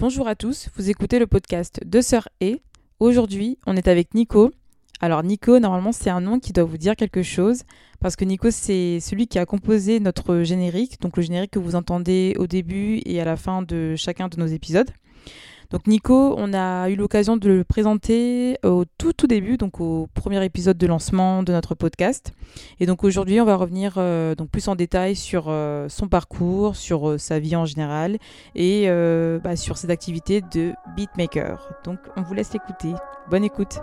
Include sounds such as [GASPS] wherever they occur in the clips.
Bonjour à tous, vous écoutez le podcast Deux Sœurs et. Aujourd'hui, on est avec Nico. Alors Nico, normalement, c'est un nom qui doit vous dire quelque chose, parce que Nico, c'est celui qui a composé notre générique, donc le générique que vous entendez au début et à la fin de chacun de nos épisodes. Donc Nico, on a eu l'occasion de le présenter au tout tout début, donc au premier épisode de lancement de notre podcast. Et donc aujourd'hui, on va revenir euh, donc plus en détail sur euh, son parcours, sur euh, sa vie en général et bah, sur ses activités de beatmaker. Donc on vous laisse l'écouter. Bonne écoute.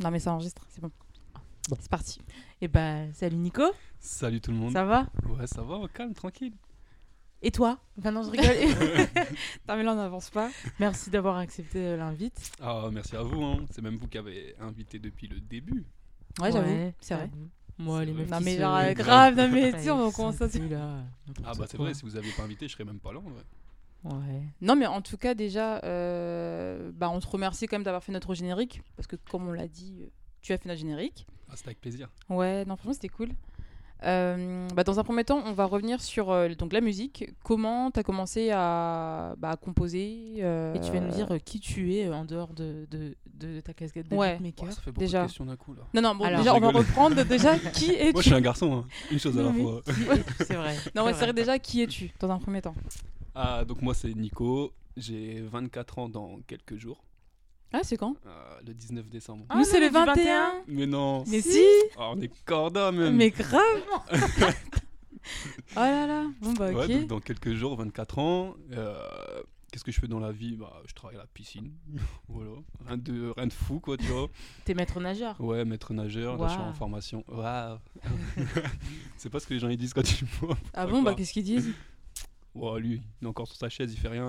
Non mais ça enregistre, c'est bon. Bon. C'est parti. Et bah, salut Nico, Salut tout le monde. ça va? Ouais, ça va, calme, tranquille. Et toi? Enfin non, je rigole. [LAUGHS] [LAUGHS] Non mais là on n'avance pas. Merci d'avoir accepté euh, l'invite. Ah, merci à vous, hein. c'est même vous qui avez invité depuis le début. Ouais, j'avoue, Ouais, c'est vrai. Moi, les meufs. Non mais genre grave, non mais [LAUGHS] sais, on commence à... Ah bah c'est vrai, si vous aviez pas invité, je serais même pas là en vrai. Ouais. Non mais en tout cas déjà, euh, bah, on te remercie quand même d'avoir fait notre générique, parce que comme on l'a dit, euh, tu as fait notre générique. Ah, c'était avec plaisir. Ouais, non franchement c'était cool. Euh, bah, dans un premier temps, on va revenir sur euh, donc la musique. Comment tu as commencé à, bah, à composer euh, Et tu vas nous dire euh, qui tu es en dehors de, de, de ta casquette de Ouais. beatmaker. Ouais, ça fait beaucoup déjà. de questions d'un coup là. Non, non, bon, Alors- déjà, on va reprendre déjà qui es-tu [LAUGHS] Moi je suis un garçon, hein. une chose à la fois. [LAUGHS] C'est vrai. Non, ouais, c'est vrai, déjà, qui es-tu dans un premier temps Ah, donc moi c'est Nico, j'ai 24 ans dans quelques jours, Ah, c'est quand? Euh, le 19 décembre. Ah, Nous, c'est le du 21. Mais non, Mais Si. si Ah, on est corda même. Mais grave [LAUGHS] Oh là là Bon, bah, ok. Ouais, donc dans quelques jours, 24 ans. euh, Qu'est-ce que je fais dans la vie? Bah, Je travaille à la piscine. [LAUGHS] voilà. Rien de, rien de fou, quoi, tu vois. T'es maître nageur. Ouais, maître nageur, là, je suis en formation. Waouh [LAUGHS] C'est pas ce que les gens ils disent quand ils me voient. Ah bon, bah, qu'est-ce qu'ils disent? Oh, lui, il est encore sur sa chaise, il fait rien.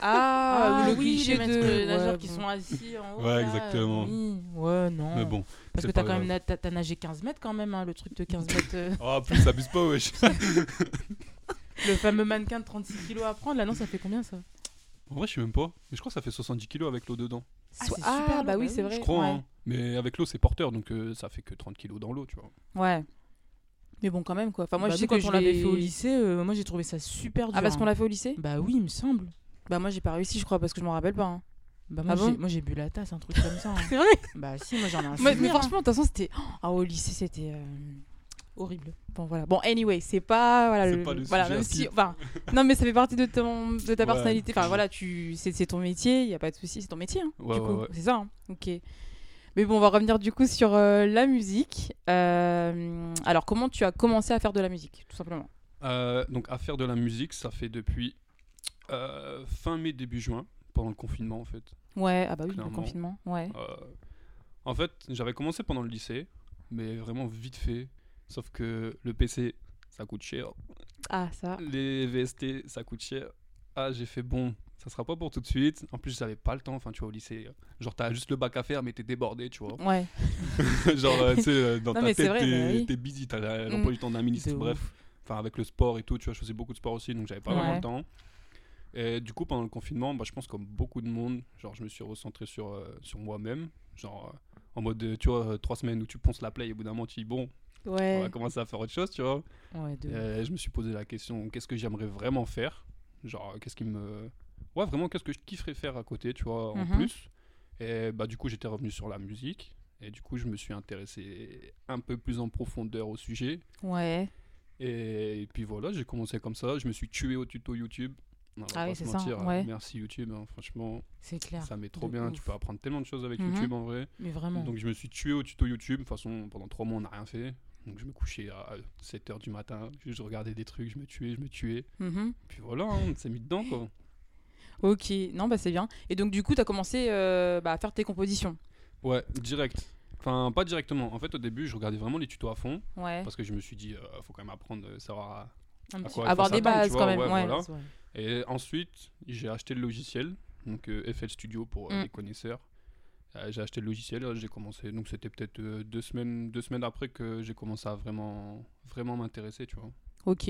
Ah, le oui, cliché les de... nageurs ouais, qui bon. sont assis en haut. Ouais, là, exactement. oui. Ouais, non. Mais bon. Parce que t'as quand même t'as t'as nagé 15 mètres quand même, hein, le truc de 15 [LAUGHS] mètres. euh, Oh, plus, abuse pas, wesh. [LAUGHS] le fameux mannequin de 36 kilos à prendre, là non, ça fait combien ça? En vrai, je sais même pas. Mais je crois que ça fait 70 kilos avec l'eau dedans. Ah, c'est ah, super bah lourd, oui, bah c'est vrai. Je crois, ouais. hein. Mais avec l'eau, c'est porteur, donc euh, ça fait que 30 kilos dans l'eau, tu vois. Ouais. Mais bon, quand même, quoi. Enfin, moi, Bah, je sais quand on l'avait fait au lycée, euh, moi j'ai trouvé ça super dur. Ah, parce hein. qu'on l'a fait au lycée? Bah oui, il me semble. Bah, moi, j'ai pas réussi, je crois, parce que je m'en rappelle pas. hein. Bah moi Ah bon? j'ai- moi j'ai bu la tasse, un truc comme ça. hein. [LAUGHS] C'est vrai? Bah si, moi j'en ai un mais, hein. franchement, de toute façon, c'était. Ah, au lycée, c'était. euh, Horrible. Bon, voilà. Bon, anyway, c'est pas. Voilà, le, pas le voilà sujet même si. Enfin, non, mais ça fait partie de, ton, de ta Ouais. personnalité. Enfin, voilà, tu, c'est, c'est ton métier, il y a pas de souci, c'est ton métier. hein, Ouais, du ouais, coup, ouais. c'est ça. hein. Ok. Mais bon, on va revenir du coup sur euh, la musique. Euh, alors, comment tu as commencé à faire de la musique, tout simplement? Euh, donc, à faire de la musique, ça fait depuis fin mai, début juin, pendant le confinement, en fait. Ouais, ah bah oui, le Clairement. confinement, ouais. En fait, j'avais commencé pendant le lycée, mais vraiment vite fait. Sauf que le PC, ça coûte cher. Ah, ça. Les VST, ça coûte cher. Ah, j'ai fait bon, ça sera pas pour tout de suite. En plus, j'avais pas le temps. Enfin, tu vois, au lycée, euh, genre, t'as juste le bac à faire, mais t'es débordé, tu vois. Ouais. [LAUGHS] genre, euh, tu sais, euh, dans Non, ta tête, vrai, t'es mais oui. busy, t'as Mm. l'emploi du temps d'un ministre. Bref, enfin, avec le sport et tout, tu vois, je faisais beaucoup de sport aussi, donc j'avais pas vraiment le temps. Et du coup, pendant le confinement, bah, je pense comme beaucoup de monde, genre, je me suis recentré sur, euh, sur moi-même. Genre, euh, en mode, tu vois, euh, trois semaines où tu ponces la play et au bout d'un moment, tu dis, bon, on va commencer à faire autre chose, tu vois. Ouais, je me suis posé la question, qu'est-ce que j'aimerais vraiment faire? Genre, qu'est-ce qui me... Ouais, vraiment, qu'est-ce que je kifferais faire à côté, tu vois, en Mhm. plus. Et bah, du coup, j'étais revenu sur la musique. Et du coup, je me suis intéressé un peu plus en profondeur au sujet. Ouais. Et, puis voilà, j'ai commencé comme ça. Je me suis tué au tuto YouTube. On Ah oui, c'est ça, ouais. Merci YouTube, hein, franchement, C'est clair. ça met trop bien. ouf. Tu peux apprendre tellement de choses avec Mhm. YouTube en vrai. Mais vraiment. Donc je me suis tué au tuto YouTube. De toute façon, pendant trois mois, on n'a rien fait. Donc je me couchais à 7h du matin. Je regardais des trucs, je me tuais, je me tuais. Mhm. Puis voilà, hein, on s'est mis dedans quoi. Ok, non, bah c'est bien. Et donc, du coup, tu as commencé euh, bah, à faire tes compositions. Ouais, direct. Enfin, pas directement. En fait, au début, je regardais vraiment les tutos à fond. Ouais. Parce que je me suis dit, euh, faut quand même apprendre, euh, savoir À quoi Avoir des bases quand même, ouais, ouais. voilà. Ouais. Et ensuite, j'ai acheté le logiciel, donc euh, FL Studio pour Mm. les connaisseurs. J'ai acheté le logiciel, j'ai commencé. Donc c'était peut-être deux semaines, deux semaines après que j'ai commencé à vraiment, vraiment m'intéresser, tu vois. Ok.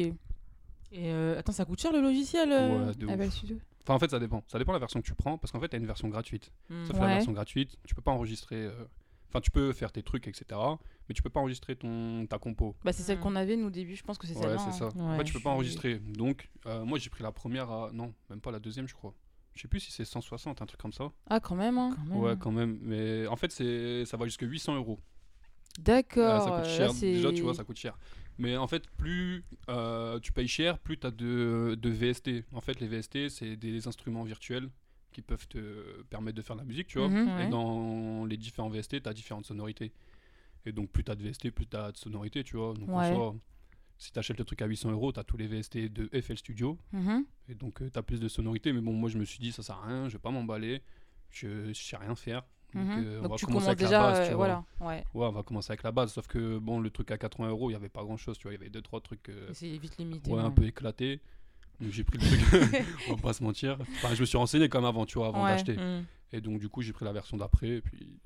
Et attends, ça coûte cher le logiciel Ouais, de ouf. bah, studio? Enfin, en fait, ça dépend. Ça dépend de la version que tu prends, parce qu'en fait, t'as une version gratuite. Hmm. Sauf Ouais. la version gratuite, tu peux pas enregistrer. euh, Enfin, tu peux faire tes trucs, etc. Mais tu peux pas enregistrer ton ta compo. Bah, c'est celle Mm. qu'on avait, nous, au début. Je pense que c'est Ouais, celle-là. c'est ça. hein. en Ouais, fait, tu peux pas enregistrer. Donc, euh, moi, j'ai pris la première à. Non, même pas la deuxième, je crois. Je sais plus si c'est 160, un truc comme ça. Ah, quand même. hein. Quand même. Ouais, quand même. Mais en fait, c'est ça va jusqu'à 800 euros. D'accord. Ah, ça coûte cher. Déjà, tu vois, ça coûte cher. Mais en fait, plus euh, tu payes cher, plus tu as de, de VST. En fait, les VST, c'est des instruments virtuels qui peuvent te permettre de faire de la musique, tu vois. Mhm. Ouais. Et dans les différents VST, tu as différentes sonorités. Et donc, plus tu as de VST, plus tu as de sonorités, tu vois. Donc, en Ouais. soi, si tu achètes le truc à 800 euros, tu as tous les VST de FL Studio. Mhm. Et donc, tu as plus de sonorités. Mais bon, moi, je me suis dit, ça sert à rien, je vais pas m'emballer. Je, je sais rien faire. Donc, Mhm. euh, on Donc, va tu commencer commences avec déjà. la base, euh, tu vois. voilà. Ouais. Ouais, on va commencer avec la base. Sauf que, bon, le truc à 80 euros, il n'y avait pas grand chose. Tu vois, il y avait deux, trois trucs euh, Et C'est vite limité. ouais, un peu éclatés. Donc, j'ai pris le truc. [LAUGHS] [LAUGHS] on va pas se mentir. Enfin, je me suis renseigné comme avant, tu vois, avant Ouais. d'acheter. Hmm. Et donc, du coup, j'ai pris la version d'après. Et puis,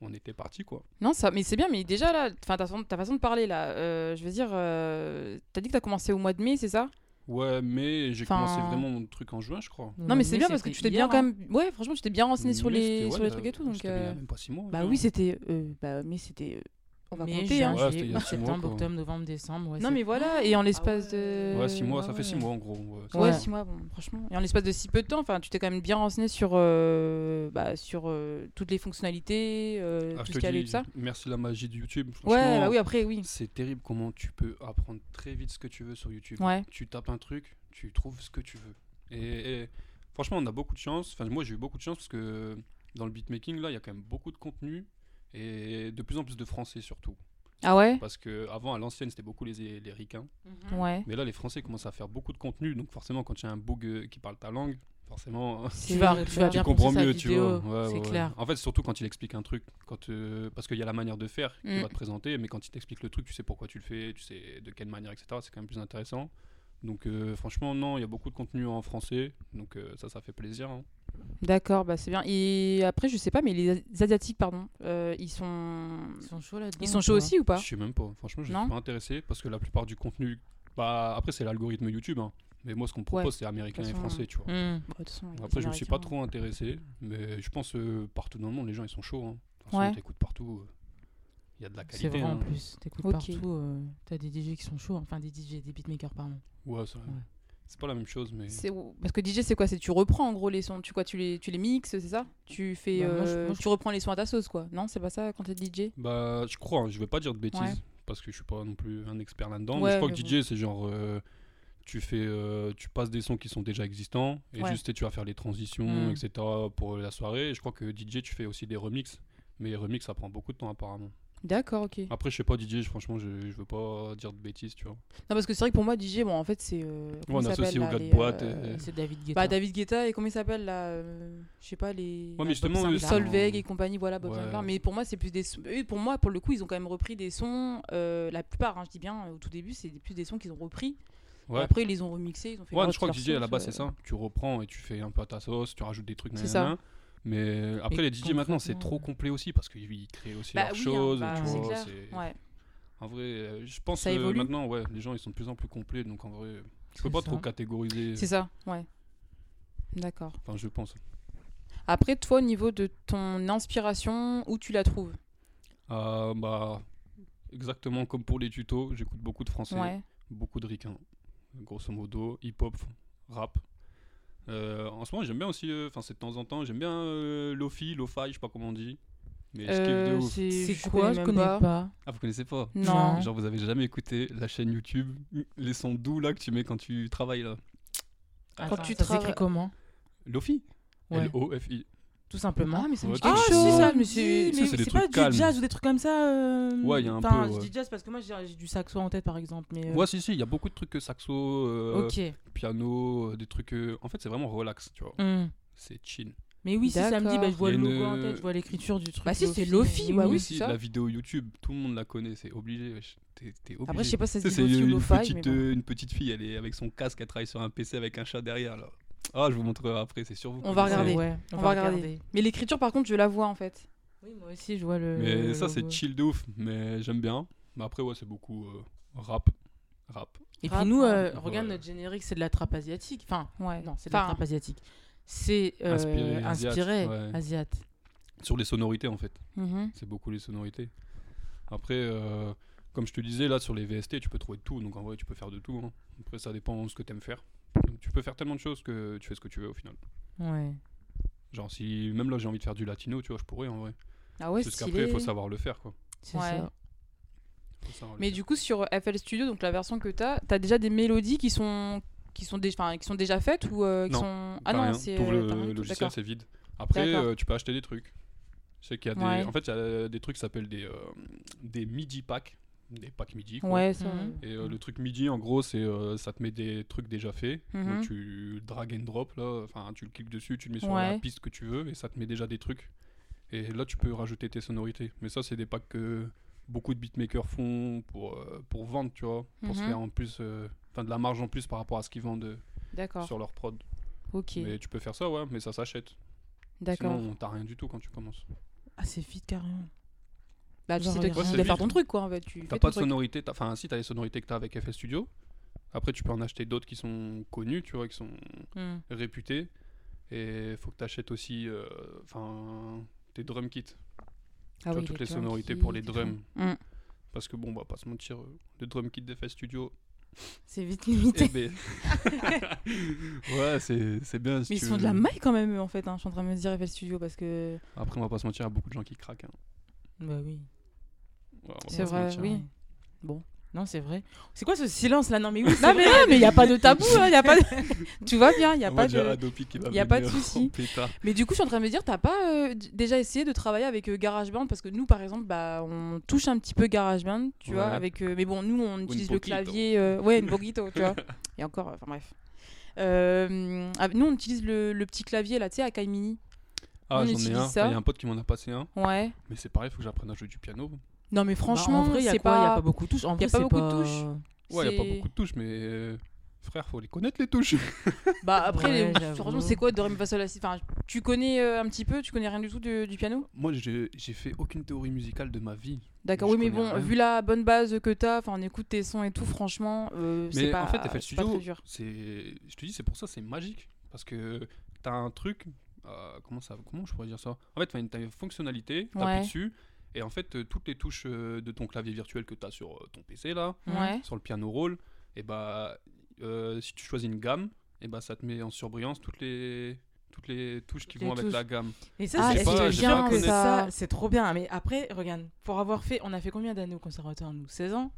on était parti, quoi. Non, ça, mais c'est bien, mais déjà là, ta, façon- ta façon de parler là, euh, je veux dire, euh, t'as dit que t'as commencé au mois de mai, c'est ça? Ouais, mais j'ai Enfin- commencé vraiment mon truc en juin, je crois. Non, mais c'est bien parce que tu t'es bien quand même. même. Ouais, franchement, tu t'es bien renseigné sur les, sur ouais, les trucs et tout. Donc, y a euh, même pas 6 mois. bah hein. oui, c'était. euh, bah, mais c'était. On va Mais compter. hein. Ouais, c'était il y a juillet, six mois, septembre, octobre, novembre, décembre. ouais, Non, mais voilà, et en l'espace ouais. de. Ouais, 6 mois, ça ouais, fait 6 ouais. mois en gros. ouais. Ouais, Ouais. 6 mois, bon, franchement. Et en l'espace de si peu de temps, enfin, tu t'es quand même bien renseigné sur, euh, bah, sur euh, toutes les fonctionnalités, euh, Ah, tout ce qu'il y tout ça. merci la magie de YouTube. Ouais, bah oui, après, oui. C'est terrible comment tu peux apprendre très vite ce que tu veux sur YouTube. Ouais. Tu tapes un truc, tu trouves ce que tu veux. Et, et franchement, on a beaucoup de chance. Enfin, moi, j'ai eu beaucoup de chance parce que dans le beatmaking, là, il y a quand même beaucoup de contenu et de plus en plus de français surtout. Ah ouais? Parce que avant, à l'ancienne, c'était beaucoup les, les ricains. Mhm. Ouais. Mais là, les Français commencent à faire beaucoup de contenu. Donc, forcément, quand il y a un bug euh, qui parle ta langue, forcément, [LAUGHS] Tu vas, tu vas tu bien comprends penser sa mieux, tu vidéo, vois. Ouais, c'est ouais, clair. En fait, surtout quand il explique un truc, quand, euh, parce qu'il y a la manière de faire qui Mm. va te présenter, mais quand il t'explique le truc, tu sais pourquoi tu le fais, tu sais de quelle manière, etc. C'est quand même plus intéressant. Donc, euh, franchement, non, il y a beaucoup de contenu en français, donc euh, ça, ça fait plaisir. hein. D'accord, bah c'est bien. Et après, je sais pas, mais les Asiatiques, pardon, euh, ils sont. Ils sont chauds là-dedans. Ils sont chauds aussi ou pas? Je sais même pas, franchement, je Non? suis pas intéressé parce que la plupart du contenu, bah, après, c'est l'algorithme YouTube, hein. mais moi, ce qu'on me propose, c'est américain et français, tu vois. Hmm. Bah, façon, les Après, je me suis pas trop intéressé, mais je pense euh, partout dans le monde, les gens ils sont chauds. Hein. De toute façon, Ouais. t'écoutes partout, il y a de la C'est qualité. vrai en hein. plus. T'écoutes Ok. partout. euh, T'as des DJ qui sont chauds. Enfin, des DJ, des beatmakers, pardon. Ouais, c'est vrai. Ouais. C'est pas la même chose, mais. C'est- Parce que DJ, c'est quoi? C'est tu reprends en gros les sons, tu quoi, tu les, tu les mixes, c'est ça? Tu fais, Bah, moi, je- euh, moi, je- tu reprends les sons à ta sauce, quoi Non, c'est pas ça quand t'es DJ Bah, je crois, hein, je vais pas dire de bêtises, Ouais. parce que je suis pas non plus un expert là-dedans. Ouais, je crois que DJ, c'est genre. euh, tu fais euh, tu passes des sons qui sont déjà existants et Ouais. juste tu vas faire les transitions Mm. etc pour la soirée et je crois que DJ tu fais aussi des remixes mais les remixes ça prend beaucoup de temps apparemment D'accord, ok. Non, après je sais pas DJ franchement je, je veux pas dire de bêtises tu vois parce que c'est vrai que pour moi, DJ, bon, en fait, c'est. euh, on associe là, gars de boîte euh, et- C'est David Guetta. Bah, David Guetta et comment il s'appelle là euh, Je sais pas, les. Ouais, mais justement, Bob Solveig et compagnie, voilà, Bob Ouais. Mais pour moi, c'est plus des eux, pour moi, pour le coup, ils ont quand même repris des sons. euh, la plupart, hein, je dis bien, au tout début, c'est plus des sons qu'ils ont repris. Ouais après, ils les ont remixés. Ils ont fait Ouais, je crois que DJ à la sauce, base c'est ça. Tu reprends et tu fais un peu à ta sauce, tu rajoutes des trucs. C'est nanana. Mais après les DJ maintenant c'est trop complet aussi parce qu'ils créent aussi Bah leurs oui, hein, choses. bah, tu c'est vois, clair. c'est- Ouais. En vrai, euh, je pense Ça que évolue. maintenant ouais, les gens ils sont de plus en plus complets donc en vrai, tu peux pas ça. trop catégoriser. C'est ça, ouais. D'accord. Enfin, je pense. Après, toi, au niveau de ton inspiration, où tu la trouves? Euh, bah exactement comme pour les tutos, j'écoute beaucoup de français, Ouais. beaucoup de ricains, grosso modo, hip-hop, rap. Euh, en ce moment, j'aime bien aussi, euh, enfin, c'est de temps en temps, j'aime bien euh, Lofi, Lo-Fi, je sais pas comment on dit. Mais je kiffe de ouf. C'est quoi Je connais pas. Ah, vous connaissez pas? Non. Genre, vous avez jamais écouté la chaîne YouTube, les sons doux là que tu mets quand tu travailles là? Quand tu ça trava- s'écrit comment? Lofi? Ouais. Tout simplement. Ah, mais ça me Ouais, dit Ah, quelque si, chose. ça, mais mais c'est Ça, c'est pas du jazz ou des trucs comme ça. euh, Ouais, il y a un enfin, peu, je ouais. dis jazz parce que moi j'ai j'ai du saxo en tête par exemple. Mais, euh, Ouais, si, si, il y a beaucoup de trucs que saxo, euh, piano, des trucs. euh, En fait, c'est vraiment relax, tu vois. Hmm. C'est chill. Mais oui, si ça me dit, bah, je vois le logo une- en tête, je vois l'écriture du truc. Bah si, c'est Lofi, mais bah oui. c'est ça. la vidéo YouTube, tout le monde la connaît, c'est obligé. T'es t'es obligé. Après, je sais pas si ça se Tu dit sais, c'est Lofi ou une, Lo-Fi, mais petite, bon. euh, une petite fille, elle est avec son casque, elle travaille sur un PC avec un chat derrière. Là. Ah, je vous montrerai après, c'est sûr. vous On va regarder. Ouais, On va regarder. Mais l'écriture, par contre, je la vois en fait. Oui, moi aussi, je vois le. Mais ça, c'est chill de ouf, mais j'aime bien. Mais après, ouais, c'est beaucoup euh, rap. Rap. Et Rap, puis nous, euh, Ouais. regarde notre générique, c'est de la trappe asiatique. Enfin, Ouais. non, c'est de la trappe asiatique. C'est euh, Inspiré inspiré, asiate, ouais. asiate. Sur les sonorités, en fait. mhm. C'est beaucoup les sonorités. Après, euh, comme je te disais, là, sur les VST, tu peux trouver de tout. Donc, en vrai, tu peux faire de tout. hein. Après, ça dépend de ce que tu aimes faire. Donc, tu peux faire tellement de choses que tu fais ce que tu veux au final. Ouais. Genre, si même là, j'ai envie de faire du latino, tu vois, je pourrais en vrai. Ah ouais, Juste qu'après, il faut savoir le faire, quoi. C'est Ouais. ça. Mais du coup, sur FL Studio, donc la version que t'as, t'as déjà des mélodies qui sont qui sont, dé- enfin, qui sont déjà faites ou euh, qui Non, sont ah non c'est euh, le logiciel, c'est vide. Après, euh, tu peux acheter des trucs. Je sais qu'il y a des. Ouais. En fait, il y a des trucs qui s'appellent des, euh, des MIDI packs. Des packs MIDI. quoi. Ouais, ça. Mhm. Et euh, le truc MIDI, en gros, c'est euh, ça te met des trucs déjà faits. Mhm. Donc tu drag and drop là. Enfin, tu le cliques dessus, tu le mets sur Ouais. la piste que tu veux et ça te met déjà des trucs. Et là, tu peux rajouter tes sonorités. Mais ça, c'est des packs que beaucoup de beatmakers font pour, euh, pour vendre, tu vois. Pour se Mhm. faire en plus. euh, Enfin, de la marge en plus par rapport à ce qu'ils vendent D'accord. sur leur prod. Ok. Mais tu peux faire ça, ouais, mais ça s'achète. D'accord. Sinon, t'as rien du tout quand tu commences. Ah, c'est vite carrément. Bah tu sais toi dois faire ton truc quoi en fait. Tu T'as pas de truc. sonorité, t'as- enfin si t'as les sonorités que t'as avec FL Studio. Après tu peux en acheter d'autres qui sont connus, tu vois, qui sont Hmm. réputés. Et faut que t'achètes aussi, euh, enfin, tes drum kits. Ah tu vois, oui, toutes les, drum sonorités kits pour les drums. Hmm. Parce que bon, on va pas se mentir, euh, le drum kit d'FL Studio, C'est vite eh limité. ben, [LAUGHS] ouais, c'est c'est bien. si Mais ils tu sont de veux. la maille quand même eux, en fait. hein. Je suis en train de me dire FL Studio parce que Après, on va pas se mentir, il y a beaucoup de gens qui craquent. hein. Bah oui. C'est vrai, mentir. oui. Bon. Non, c'est vrai. C'est quoi ce silence là? Non, mais oui. [LAUGHS] non mais il y a pas de tabou, il y a pas. De... [LAUGHS] tu vois bien, il y a pas de. Y a [LAUGHS] pas de souci. Mais du coup, je suis en train de me dire, t'as pas euh, déjà essayé de travailler avec euh, GarageBand parce que nous, par exemple, bah, on touche un petit peu GarageBand, tu vois, avec. euh, mais bon, nous, on utilise le clavier, euh, ouais, une poquito, tu vois. Et encore, enfin bref. Euh, ah, nous, on utilise le, le petit clavier là, tu sais, Akai Mini. Ah, On j'en ai utilise un. ça. Il y a un pote qui m'en a passé un. Ouais. Mais c'est pareil, faut que j'apprenne à jouer du piano. Non, mais Bah, franchement, en vrai, il y a c'est quoi? Il y a pas. pas beaucoup de touches. En y a pas beaucoup de touches. Ouais, il a pas beaucoup de touches, mais euh, frère, faut les connaître les touches. [LAUGHS] Bah après, franchement, c'est quoi de ré, mi, fa, Enfin, tu connais euh, un petit peu, tu connais rien du tout du, du piano? Moi, j'ai fait aucune théorie musicale de ma vie. D'accord, oui, mais bon, rien. vu la bonne base que t'as, enfin, on écoute tes sons et tout, franchement, euh, c'est Mais pas, en fait, FL c'est pas Studio, très dur. c'est, je te dis, c'est pour ça, c'est magique, parce que t'as un truc, euh, comment ça, comment je pourrais dire ça? En fait, t'as une, t'as une fonctionnalité, t'appuies Ouais. dessus, et en fait, euh, toutes les touches euh, de ton clavier virtuel que t'as sur euh, ton PC là, Ouais. sur le piano roll, et bah, euh, si tu choisis une gamme, et bah, ça te met en surbrillance toutes les toutes les touches qui Les vont avec la gamme. Et ça, Ah, c'est bien ça, c'est trop bien. Mais après, regarde, pour avoir fait, on a fait combien d'années au conservatoire, nous? 16 ans?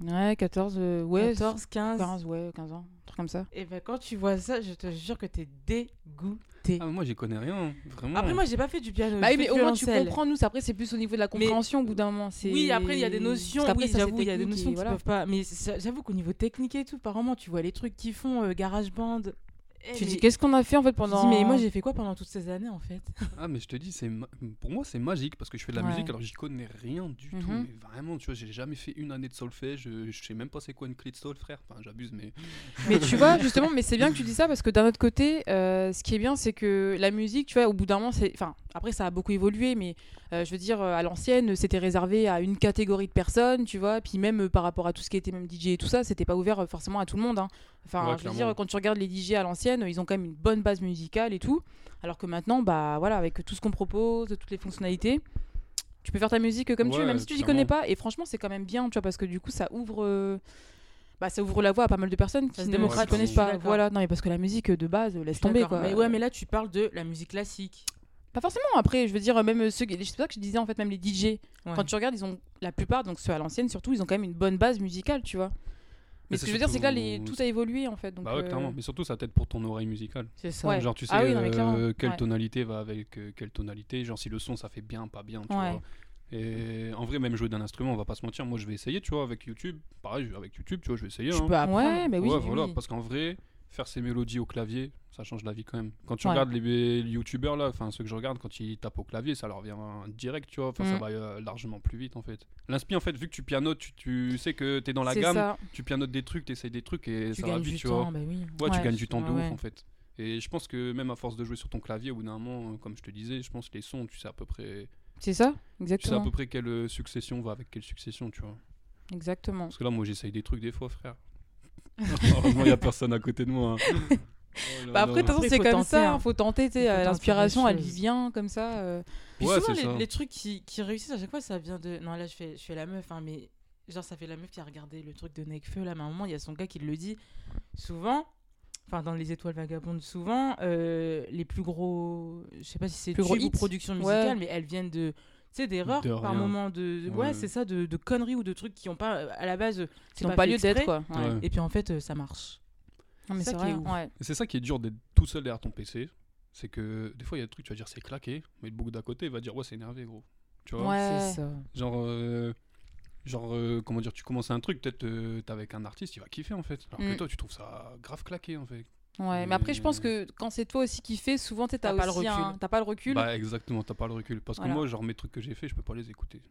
Ouais, 14, euh, ouais. 14, 15 15, ouais, 15 ans, un truc comme ça. Et ben quand tu vois ça, je te jure que t'es dégoûté. Ah, moi, j'y connais rien, hein, vraiment. Après, moi, j'ai pas fait du piano. Bah oui, mais au moins tu comprends, nous, après, c'est plus au niveau de la compréhension au bout d'un moment. Oui, après, il y a des notions. Qu'après, Oui, ça, c'est j'avoue, il y a des technique notions qui voilà. peuvent pas. Mais j'avoue qu'au niveau technique et tout, par moment, tu vois les trucs qu'ils font, euh, GarageBand. Eh, Tu mais- dis, qu'est-ce qu'on a fait en fait tu pendant. dis, mais moi, j'ai fait quoi pendant toutes ces années en fait? Ah mais je te dis, c'est ma- pour moi c'est magique parce que je fais de la Ouais. musique alors j'y connais rien du tout. Mhm. Mais vraiment, tu vois, j'ai jamais fait une année de solfège. Je, je sais même pas c'est quoi une clé de sol, frère. Enfin, j'abuse, mais [LAUGHS] Mais tu vois, justement, mais c'est bien que tu dis ça parce que d'un autre côté, euh, ce qui est bien, c'est que la musique, tu vois, au bout d'un moment, c'est. Enfin, après, ça a beaucoup évolué, mais euh, je veux dire, euh, à l'ancienne, c'était réservé à une catégorie de personnes, tu vois. Puis même euh, par rapport à tout ce qui était même DJ et tout ça, c'était pas ouvert forcément à tout le monde. hein. Enfin, Ouais, je veux dire, quand tu regardes les DJ à l'ancienne, ils ont quand même une bonne base musicale et tout. Alors que maintenant, bah voilà, avec tout ce qu'on propose, toutes les fonctionnalités. Tu peux faire ta musique comme tu veux, même si tu n'y connais pas. Et franchement, c'est quand même bien, tu vois, parce que du coup, ça ouvre, euh, bah, ça ouvre la voie à pas mal de personnes qui ne connaissent pas. Voilà, non, mais parce que la musique de base, laisse tomber quoi. Mais ouais, mais là, tu parles de la musique classique. Pas forcément. Après, je veux dire, même ceux, c'est pour ça que je disais en fait, même les DJ. Ouais. Quand tu regardes, ils ont la plupart, donc ceux à l'ancienne surtout, ils ont quand même une bonne base musicale, tu vois. Mais ce que je veux dire, c'est que là, les, tout a évolué en fait. Donc, bah ouais, euh, clairement. Mais surtout, ça t'aide pour ton oreille musicale. C'est ça. Ouais. Genre, tu sais Ah oui, non, mais euh, quelle Ouais. tonalité va avec euh, quelle tonalité. Genre, si le son ça fait bien, pas bien, tu Ouais. vois. Et en vrai, même jouer d'un instrument, on va pas se mentir. Moi, je vais essayer, tu vois, avec YouTube. Pareil, avec YouTube, tu vois, je vais essayer. Tu hein. peux apprendre. Ouais, mais oui. ouais, oui, voilà, oui. parce qu'en vrai, faire ses mélodies au clavier, ça change la vie quand même. Quand tu Ouais. regardes les, les youtubeurs là, enfin ceux que je regarde, quand ils tapent au clavier, ça leur vient direct, tu vois. Enfin, ça Mm. va euh, largement plus vite en fait. L'inspi, en fait, vu que tu pianotes, tu, tu sais que t'es dans la gamme, ça. tu pianotes des trucs, t'essayes des trucs et Tu ça va vite, tu vois. bah oui. Ouais, tu gagnes du temps de ouf en fait. Et je pense que même à force de jouer sur ton clavier, au bout d'un moment, euh, comme je te disais, je pense que les sons, tu sais à peu près, C'est ça, tu sais à exactement. peu près quelle euh, succession va avec quelle succession, tu vois. Exactement. Parce que là, moi, j'essaye des trucs des fois, frère. [LAUGHS] Heureusement, il y a personne à côté de moi. hein. [LAUGHS] Oh là Bah après, de toute façon, c'est comme tenter, ça, hein. hein, faut tenter, euh, l'inspiration, elle vient comme ça. euh. Puis Ouais, souvent, les, ça. les trucs qui, qui réussissent à chaque fois, ça vient de. Non, là, je fais, je fais la meuf, hein, mais genre, ça fait la meuf qui a regardé le truc de Nekfeu. Là, mais à un moment, il y a son gars qui le dit. Souvent, enfin, dans Les Étoiles Vagabondes, souvent, euh, les plus gros. Je sais pas si c'est Plus gros tubes ou hits. productions Ouais. musicales, mais elles viennent de. Tu sais, d'erreurs De par rien. moment, de. Ouais, Ouais. c'est ça, de, de conneries ou de trucs qui ont pas. euh, À la base, euh, Qui c'est n'ont pas, lieu d'être, quoi. Ouais. Et puis en fait, euh, ça marche. Non, mais C'est ça qui est ouf. ouais. Et c'est ça qui est dur d'être tout seul derrière ton PC. C'est que des fois, il y a des trucs, tu vas dire c'est claqué, mais le bouc d'à côté va dire ouais, c'est énervé, gros. Tu vois? Ouais. C'est ça. Genre, euh, genre euh, comment dire, tu commences un truc, peut-être euh, t'es avec un artiste, il va kiffer en fait. Alors Mm. que toi, tu trouves ça grave claqué en fait. Ouais, mais après, je pense que quand c'est toi aussi qui fais, souvent, t'as pas le aussi recul. un- T'as pas le recul. Bah, exactement, t'as pas le recul. Parce Voilà. que moi, genre, mes trucs que j'ai fait, je peux pas les écouter.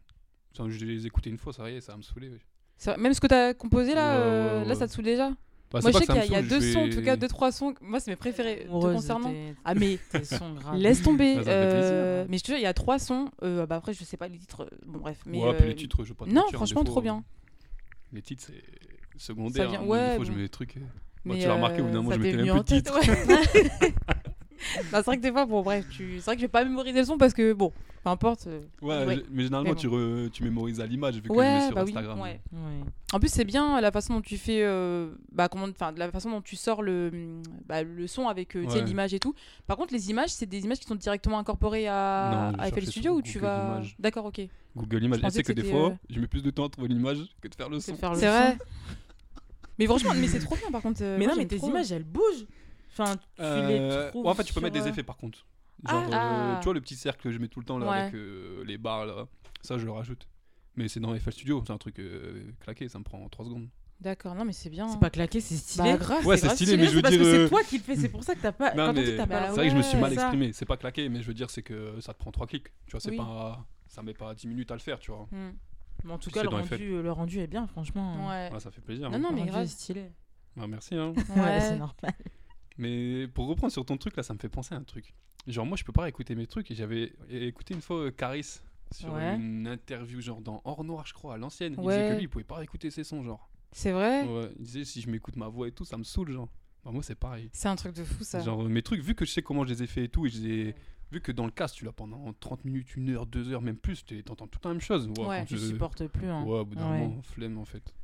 Enfin, je les ai écoutés une fois, ça y est, ça va me saouler. ouais. Même ce que t'as composé là, Ouais, euh, ouais, là, ça te saoule déjà? Bah, Moi, je sais que qu'il y a, il y deux je sons, en tout cas, deux, trois sons. Moi, c'est mes préférés te concernant. Ah, mais [LAUGHS] tes sons graves. laisse tomber. Bah, ça euh, mais je te jure, il y a trois sons. euh, bah, après, je sais pas les titres. Bon, bref. Mais, ouais, puis les titres, je pas Non, hein, franchement, trop bien. Les titres, c'est secondaire. vient- hein. ouais, des fois, je bon. mets des trucs. Euh, Mais, tu l'as remarqué, au bout d'un euh, moment, je venu même en plus de ouais. [LAUGHS] [LAUGHS] Bah, c'est vrai que des fois, bon, bref, tu... c'est vrai que je vais pas mémoriser le son parce que, bon, peu importe. euh, Ouais, Ouais. je- mais généralement, Mais tu, re- tu mémorises à l'image vu que je le Ouais, mets sur bah oui. Instagram. ouais. Ouais. En plus, c'est bien la façon dont tu fais, euh, bah, comment, enfin, la façon dont tu sors le, bah, le son avec, euh, sais, l'image et tout. Par contre, les images, c'est des images qui sont directement incorporées à, Non, je à FL Studio ou tu Google vas. Images. D'accord, ok. Google Images. Je c'est que, que des fois, euh, je mets plus de temps à trouver l'image que de faire le son. C'est vrai. [LAUGHS] mais franchement, mais c'est trop bien par contre. euh, Mais moi, non, mais tes trop. images, elles bougent. Enfin, tu Euh, les trouves ouais, en fait, tu peux sur, mettre des euh, effets par contre. Genre, Ah. euh, tu vois le petit cercle que je mets tout le temps là Ouais. avec euh, les barres là, ça je le rajoute. Mais c'est dans FL Studio, c'est un truc euh, claqué, ça me prend 3 secondes. D'accord, non, mais c'est bien. C'est pas claqué, c'est stylé. Bah, grave, Ouais, c'est stylé, mais je veux parce dire, c'est euh, toi qui le fais, c'est pour ça que t'as pas. [LAUGHS] Non, Quand mais- Bah c'est vrai que je me suis mal ça. exprimé, c'est pas claqué, mais je veux dire c'est que ça te prend 3 clics. Tu vois, c'est Oui. pas ça met pas 10 minutes à le faire, tu vois. Hmm. Mais en tout Puis cas, le rendu, le rendu est bien, franchement. Ouais. Ouais, ça fait plaisir. Non, hein. non, mais grave. stylé. Bah, merci hein. Ouais, Ouais. c'est normal. Mais pour reprendre sur ton truc là, ça me fait penser à un truc. Genre moi je peux pas écouter mes trucs et j'avais écouté une fois euh, Caris sur Ouais. une interview genre dans Hors Noir je crois à l'ancienne. Il disait que lui il pouvait pas écouter ses sons genre. C'est vrai? Ouais, il disait si je m'écoute ma voix et tout ça me saoule genre. Bah, moi c'est pareil. C'est un truc de fou ça. Genre euh, mes trucs vu que je sais comment je les ai fait et tout et je les ai- vu que dans le cast tu l'as pendant 30 minutes, 1 heure, 2 heures même plus, t'es- t'entends tout la même chose. Ouais, Ouais, Tu je- supportes plus. hein. Ouais, au bout d'un Ouais. moment, flemme en fait.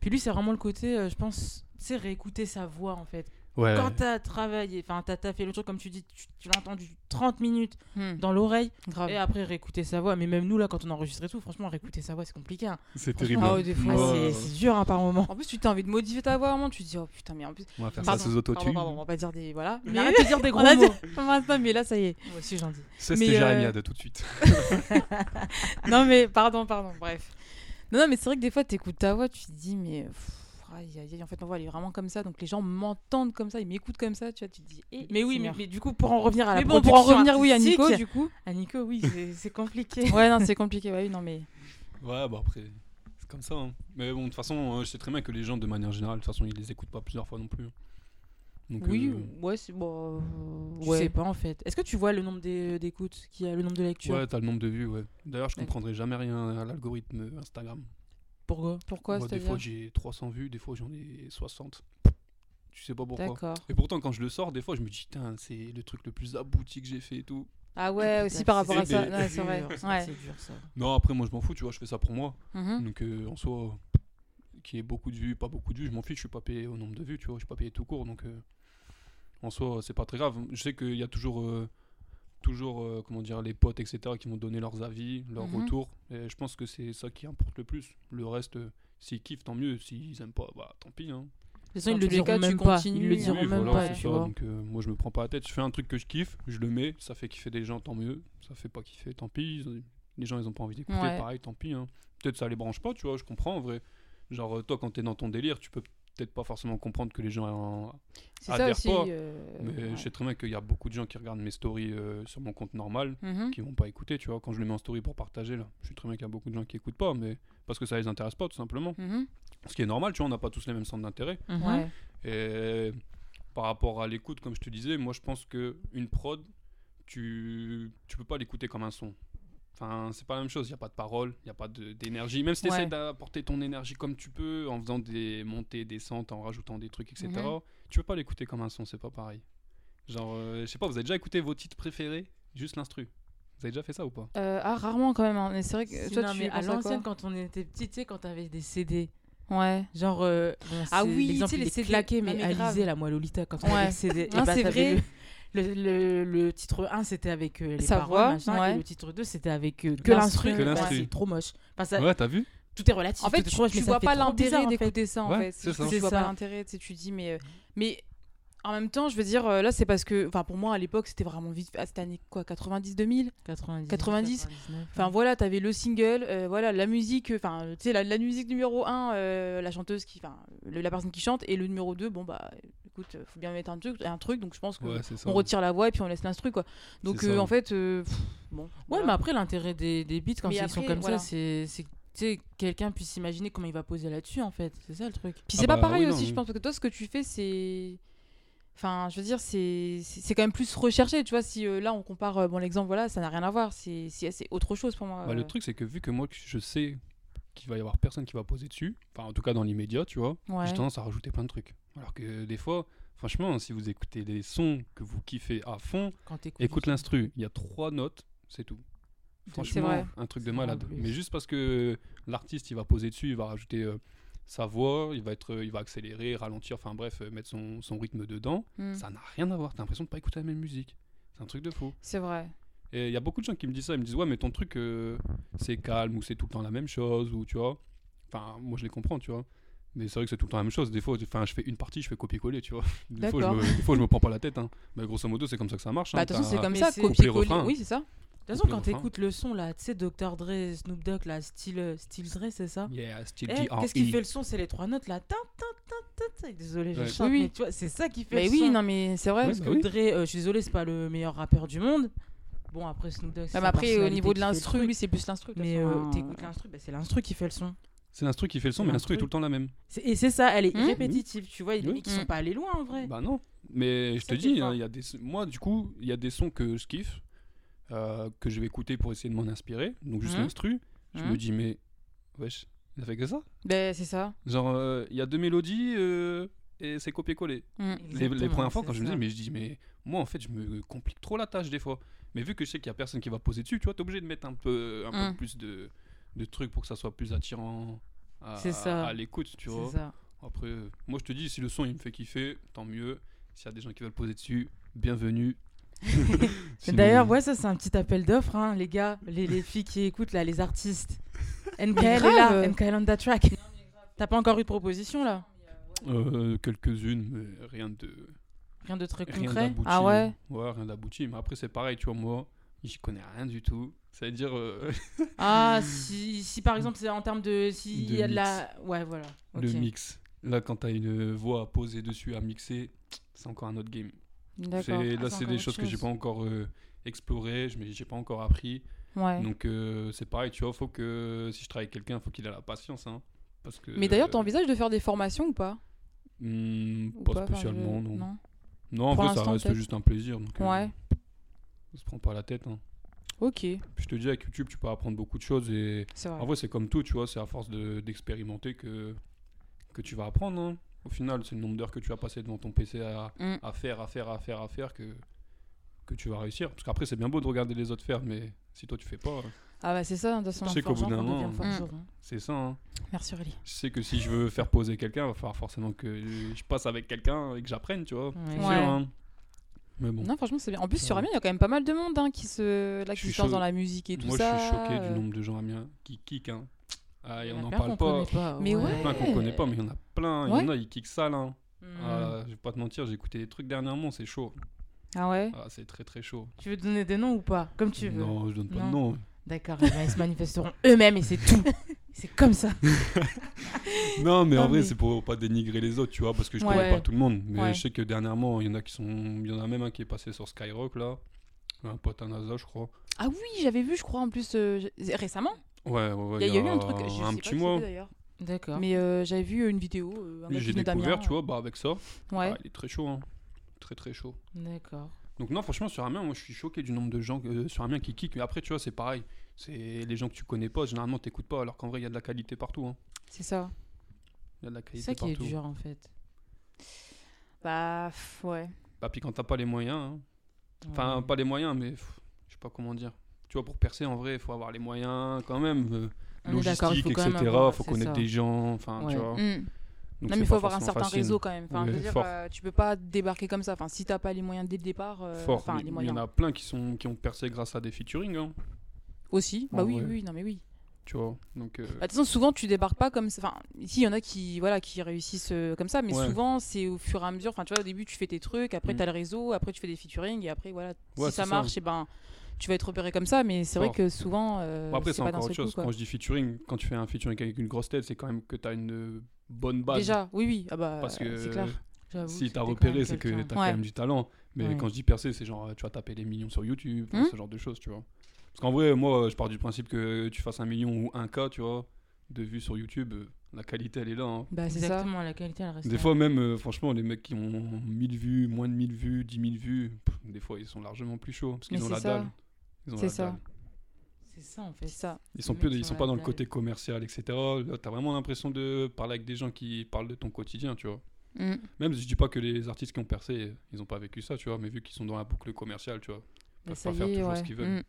Puis lui, c'est vraiment le côté, euh, je pense, c'est réécouter sa voix en fait. Ouais. Quand t'as travaillé, enfin t'as t'as fait le truc comme tu dis, tu, tu l'as entendu 30 minutes Hmm, dans l'oreille et après réécouter sa voix. Mais même nous là, quand on enregistrait tout, franchement, réécouter sa voix c'est compliqué. hein. C'est terrible. ah ouais, des fois, Ah, c'est dur hein, par moment. En plus, tu t'as envie de modifier ta voix, vraiment, tu te dis, oh putain, mais en plus. On va faire Pardon, ça sous pardon, autotune. pardon, on va pas dire des. Voilà. Mais arrête de dire des [LAUGHS] gros on mots. [LAUGHS] dit- Maintenant, mais là, ça y est. Moi aussi j'en dis. C'est Mais, c'était euh, Jérémiade tout de suite. [LAUGHS] non, mais pardon, pardon, bref. Non, non, mais c'est vrai que des fois, t'écoutes ta voix, tu te dis, mais. pff, aïe, aïe, aïe, en fait, ma voix, elle est vraiment comme ça. Donc les gens m'entendent comme ça, ils m'écoutent comme ça, tu vois, tu te dis. eh, Mais oui, mais, du coup, pour en revenir à la Mais bon, pour en revenir, oui, à Nico, du coup. À Nico, oui, c'est- [LAUGHS] compliqué. Ouais, non, c'est compliqué, ouais, non, mais. Ouais, bah après, c'est comme ça. hein. Mais bon, de toute façon, euh, je sais très bien que les gens, de manière générale, de toute façon, ils les écoutent pas plusieurs fois non plus. Donc, Oui, euh, ouais, c'est bon. Je ouais. sais pas en fait. Est-ce que tu vois le nombre d'é- d'écoutes, qui a le nombre de lectures? Ouais, t'as le nombre de vues, ouais. D'ailleurs, je comprendrai jamais rien à l'algorithme Instagram. Pourquoi? Pourquoi, Moi, des fois, j'ai 300 vues, des fois, j'en ai 60. Tu sais pas pourquoi. D'accord. Et pourtant, quand je le sors, des fois, je me dis, putain, c'est le truc le plus abouti que j'ai fait et tout. Ah ouais, aussi par rapport à ça. des- Ouais, c'est vrai. dur, ça, Ouais. C'est dur ça. Non, après, moi, je m'en fous, tu vois, je fais ça pour moi. Mhm. Donc, euh, en soi, qu'il y ait beaucoup de vues, pas beaucoup de vues, je m'en fiche, je suis pas payé au nombre de vues, tu vois, je suis pas payé tout court, donc euh, en soi, c'est pas très grave. Je sais qu'il y a toujours, euh, toujours euh, comment dire, les potes, etc., qui vont donner leurs avis, leurs Mhm. retours, et je pense que c'est ça qui importe le plus. Le reste, euh, s'ils kiffent, tant mieux, s'ils aiment pas, bah tant pis. Hein. De toute façon, Dans ils le les diront cas, tu même pas. continues. Ils le diront Oui, même voilà, pas, tu ça, vois. Donc euh, moi, je me prends pas la tête, je fais un truc que je kiffe, je le mets, ça fait kiffer des gens, tant mieux, ça fait pas kiffer, tant pis. Les gens, ils ont pas envie d'écouter, Ouais. pareil, tant pis. hein. Peut-être ça les branche pas, tu vois, je comprends en vrai. Genre, toi, quand t'es dans ton délire, tu peux peut-être pas forcément comprendre que les gens en- C'est ça adhère aussi. pas, euh, mais ouais. je sais très bien qu'il y a beaucoup de gens qui regardent mes stories euh, sur mon compte normal Mhm. qui vont pas écouter, tu vois. Quand je le mets en story pour partager, là, je sais très bien qu'il y a beaucoup de gens qui écoutent pas, mais parce que ça les intéresse pas, tout simplement. Mhm. Ce qui est normal, tu vois, on n'a pas tous les mêmes centres d'intérêt. Mhm. Ouais. Et par rapport à l'écoute, comme je te disais, moi je pense que une prod, tu tu peux pas l'écouter comme un son. Enfin, c'est pas la même chose, il n'y a pas de parole, il n'y a pas d'énergie. Même si tu essaies Ouais. d'apporter ton énergie comme tu peux, en faisant des montées, descentes, en rajoutant des trucs, etc., tu peux pas l'écouter comme un son, c'est pas pareil. Genre, euh, je sais pas, vous avez déjà écouté vos titres préférés, juste l'instru Vous avez déjà fait ça ou pas? Euh, ah, rarement quand même. hein. Mais c'est vrai que Si, toi, non, tu mais à l'ancienne, quand on était petit, tu sais, quand t'avais des CD, Ouais. genre. euh, bon, Ah c'est- oui, tu sais, il les CD. claqué, Non, mais, mais. Alizé, la moi, Lolita, quand on Ouais. avait le CD. et Ah, bah, c'est t'avais vrai. Le, le, titre 1, c'était avec euh, les Sa paroles, voix, machin, ouais. et le titre 2, c'était avec euh, que L'instru, l'instru. Que Bah, l'instru. c'est trop moche. Enfin, ça, Ouais, t'as vu Tout est relatif. En fait, tu, moche, vois fait pas l'intérêt d'écouter ça en fait. c'est ça. Tu vois pas l'intérêt, tu sais, tu dis mais mais en même temps, je veux dire euh, là c'est parce que enfin pour moi à l'époque, c'était vraiment vite à cette année quoi 90 2000. 90, 90. 99, Enfin voilà, t'avais le single, euh, voilà la musique, enfin tu sais la, la musique numéro 1 la chanteuse qui enfin la personne qui chante et le numéro 2 bon bah écoute, euh, faut bien mettre un truc un truc donc je pense que Ouais, c'est ça. on retire la voix et puis on laisse l'instru quoi. Donc ça. euh, en fait euh, pff, bon. Ouais, voilà. mais après, l'intérêt des, des beats, quand Mais ils sont comme voilà. ça, c'est que quelqu'un puisse s'imaginer comment il va poser là-dessus, en fait. C'est ça le truc. Puis Ah c'est bah pas pareil oui, non, aussi, je pense, parce que toi, ce que tu fais, c'est. Enfin, je veux dire, c'est quand même plus recherché, tu vois. Si euh, là, on compare, euh, bon, l'exemple, voilà, ça n'a rien à voir. C'est autre chose pour moi. Bah, euh. le truc, c'est que vu que moi, je sais qu'il va y avoir personne qui va poser dessus, enfin, en tout cas dans l'immédiat, tu vois, Ouais. j'ai tendance à rajouter plein de trucs. Alors que des fois, franchement, si vous écoutez des sons que vous kiffez à fond, Quand écoute l'instru, il y a trois notes, c'est tout. Franchement, un truc de malade. Mais juste parce que l'artiste, il va poser dessus, il va rajouter euh, sa voix, il va, être, euh, il va accélérer, ralentir, enfin bref, euh, mettre son, son rythme dedans, Hmm. ça n'a rien à voir. T'as l'impression de pas écouter la même musique. C'est un truc de fou. C'est vrai. Et il y a beaucoup de gens qui me disent ça, ils me disent ouais mais ton truc c'est calme ou c'est tout le temps la même chose ou tu vois. Enfin moi je les comprends tu vois. Mais c'est vrai que c'est tout le temps la même chose. Des fois, enfin, je fais une partie, je fais copier-coller, tu vois. Des fois, je me, des fois, je me prends pas la tête. Hein. Mais grosso modo, c'est comme ça que ça marche. Bah, hein. de toute façon, c'est comme ça, c'est- copier-coller. Oui, c'est ça. De toute façon, quand t'écoutes le son, là, tu sais, Dr. Dre, Snoop Dogg, là, style, euh, style Dre, c'est ça? Yeah, style Eh, D.R.E.. Qu'est-ce qui fait le son? C'est les trois notes, là. Tin, tin, tin, tin, tin. Désolé, je Ouais. chante, Oui, mais tu vois, c'est ça qui fait Mais le oui, son. non, mais c'est vrai. Ouais, parce bah que oui. Dre, euh, je suis désolé, c'est pas le meilleur rappeur du monde. Bon, après, Snoop Dogg, c'est que- sa mais après, au niveau de l'instru, lui, c'est plus l'instru. Mais euh, t'écoutes l'instru, bah, c'est l'instru qui fait le son. C'est l'instru qui fait le son, mais l'instru est tout le temps la même. C'est- Et c'est ça, elle est Hmm répétitive, tu vois. Il y a des mecs qui sont Hmm. pas allés loin en vrai. Bah non. Mais je te dis, hein, il y a des, moi du coup, il y a des sons que je kiffe, euh, que je vais écouter pour essayer de m'en inspirer. Donc juste Mhm. l'instru. Je me dis mais wesh, il a fait que ça. Ben, c'est ça. Genre euh, il y a deux mélodies euh, et c'est copier-coller. Les, les premières fois quand je me disais mais je dis mais moi en fait je me complique trop la tâche des fois. Mais vu que je sais qu'il y a personne qui va poser dessus, tu vois, t'es obligé de mettre un peu un peu plus de, de trucs pour que ça soit plus attirant à, C'est ça. à l'écoute, tu vois. Ça. Après, moi je te dis, si le son il me fait kiffer, tant mieux. S'il y a des gens qui veulent poser dessus, bienvenue. [LAUGHS] [LAUGHS] Sinon- D'ailleurs, ouais, ça c'est un petit appel d'offres, hein, les gars, les, les filles qui écoutent là, les artistes. [LAUGHS] NKL est grave. là, NKL on that track. T'as pas encore eu de proposition là? Euh, quelques-unes, mais rien de Rien de très rien concret? d'abouti. Ah ouais? Ouais, rien d'abouti. Mais après, c'est pareil, tu vois, moi, j'y connais rien du tout. Ça veut dire. euh, [LAUGHS] Ah, si, si par exemple c'est en termes de. Si De il y a de la. Ouais, voilà. le mix. Là, quand t'as une voix à poser dessus, à mixer, c'est encore un autre game. D'accord. Ah, Là, c'est des choses que j'ai chose. pas encore euh, explorées, je m'ai- j'ai pas encore appris. Ouais. Donc, euh, c'est pareil, tu vois, faut que si je travaille avec quelqu'un, faut qu'il ait la patience. Hein, parce que, Mais d'ailleurs, t'envisages de faire des formations ou pas? Hmm, Ou pas, spécialement, je- non. Non, en Pour vrai, ça reste juste un plaisir. Donc, euh, Ouais. on se prend pas la tête. Hein. Ok. Je te dis, avec YouTube, tu peux apprendre beaucoup de choses. Et C'est vrai. en vrai, c'est comme tout, tu vois, c'est à force de- d'expérimenter que, que tu vas apprendre. hein. Au final, c'est le nombre d'heures que tu vas passer devant ton PC à, Mm. à faire, à faire, à faire, à faire que, que tu vas réussir. Parce qu'après, c'est bien beau de regarder les autres faire, mais si toi, tu fais pas, Ah bah c'est ça, de toute façon. sais qu'au bout d'un devient hein. c'est ça. hein. Merci Aurélie. Je sais que si je veux faire poser quelqu'un, il va falloir forcément que je passe avec quelqu'un et que j'apprenne, tu vois. Ouais. C'est sûr, Ouais. hein. Mais bon. Non, franchement, c'est bien. En plus, Ça sur. Amiens, il y a quand même pas mal de monde hein, qui se, là, qui se lance dans la musique et tout Moi, ça. je suis choqué du euh. nombre de gens amiens qui kick. Hein. Ah, et Il y en on a n'en plein parle qu'on pas. connaît pas. Mais Il y en a ouais. plein qu'on connaît pas, mais il y en a plein. Il y en Ouais. a, ils kick sale. Hein. Mm. Ah, je vais pas te mentir, j'ai écouté des trucs dernièrement, c'est chaud. Ah ouais Ah, c'est très très chaud. Tu veux donner des noms ou pas Comme tu veux. Non, je donne pas Non. de nom. D'accord, eh ben, ils se manifesteront eux-mêmes et c'est tout. [LAUGHS] C'est comme ça. [LAUGHS] Non, mais en vrai, mais- c'est pour pas dénigrer les autres, tu vois, parce que je Ouais. connais pas tout le monde. Mais Ouais. je sais que dernièrement, il y en a qui sont. Il y en a même un qui est passé sur Skyrock, là. Un pote à NASA, je crois. Ah oui, j'avais vu, je crois, en plus, euh, récemment. Ouais, ouais, ouais. Il y, a- il y a eu un truc, je un sais pas petit qui mois. D'accord. Mais euh, j'avais vu une vidéo. euh, un j'ai découvert, d'Amiens, tu vois, bah avec ça. Ouais. bah, il est très chaud, hein. Très, très chaud. D'accord. Donc, non, franchement, sur Amiens, moi, je suis choqué du nombre de gens euh, sur Amiens qui kick. Mais après, tu vois, c'est pareil. C'est les gens que tu connais pas, généralement, t'écoutes pas, alors qu'en vrai, il y a de la qualité partout. hein. C'est ça. Il y a de la C'est qualité ça qui est dur en fait. Bah, pff, ouais. Bah, puis quand t'as pas les moyens, hein. Enfin, pas les moyens, mais pff, je sais pas comment dire. Tu vois, pour percer, en vrai, il faut avoir les moyens quand même. euh, On est d'accord, il logistique, faut quand etc. avoir- faut c'est connaître ça. des gens. Enfin, tu vois. Mm. Donc, non, mais il faut avoir un certain facile. réseau quand même. Enfin, je veux dire, euh, tu peux pas débarquer comme ça. Enfin, si t'as pas les moyens dès le départ. euh, Fort. Enfin, Mais- les mais Il y en a plein qui, sont, qui ont percé grâce à des featuring, hein, Aussi. En Bah oui, vrai. oui, non, mais oui. tu vois. Donc, euh, Bah, de toute façon, souvent, tu débarques pas comme ça. Enfin, ici, il y en a qui, voilà, qui réussissent euh, comme ça, mais Ouais. souvent, c'est au fur et à mesure. Enfin, tu vois, au début, tu fais tes trucs, après, tu as le réseau, après, tu fais des featuring, et après, voilà, Ouais, si ça marche, et ben, tu vas être repéré comme ça. Mais c'est vrai que souvent, euh, bon, après, c'est encore autre coup, chose. Quand je dis featuring, quand tu fais un featuring avec une grosse tête, c'est quand même que tu as une bonne base. Déjà, oui, oui. Ah bah, Parce que c'est clair. J'avoue si c'était quand repéré, c'est que t'as Ouais. quand même du talent. Mais Ouais. quand je dis percer, c'est genre tu vas taper les millions sur YouTube, Hmm. ce genre de choses, tu vois. Parce qu'en vrai, moi, je pars du principe que tu fasses un million ou un K, tu vois, de vues sur YouTube, la qualité, elle est là. hein. Bah, c'est ça. Exactement, la qualité elle reste. Des là. fois, même, euh, franchement, les mecs qui ont 1000 vues, moins de 1000 vues, 10 000 vues, pff, des fois, ils sont largement plus chauds. Parce qu'ils ont la ça. dalle. C'est ça. C'est ça en fait. Ça. Ils sont, plus, ils sont ont pas dans le côté commercial, etc. T'as vraiment l'impression de parler avec des gens qui parlent de ton quotidien, tu vois. Mm. Même si je dis pas que les artistes qui ont percé, ils ont pas vécu ça, tu vois, mais vu qu'ils sont dans la boucle commerciale, tu vois, ils peuvent pas faire est, toujours ouais. ce qu'ils veulent. Mm.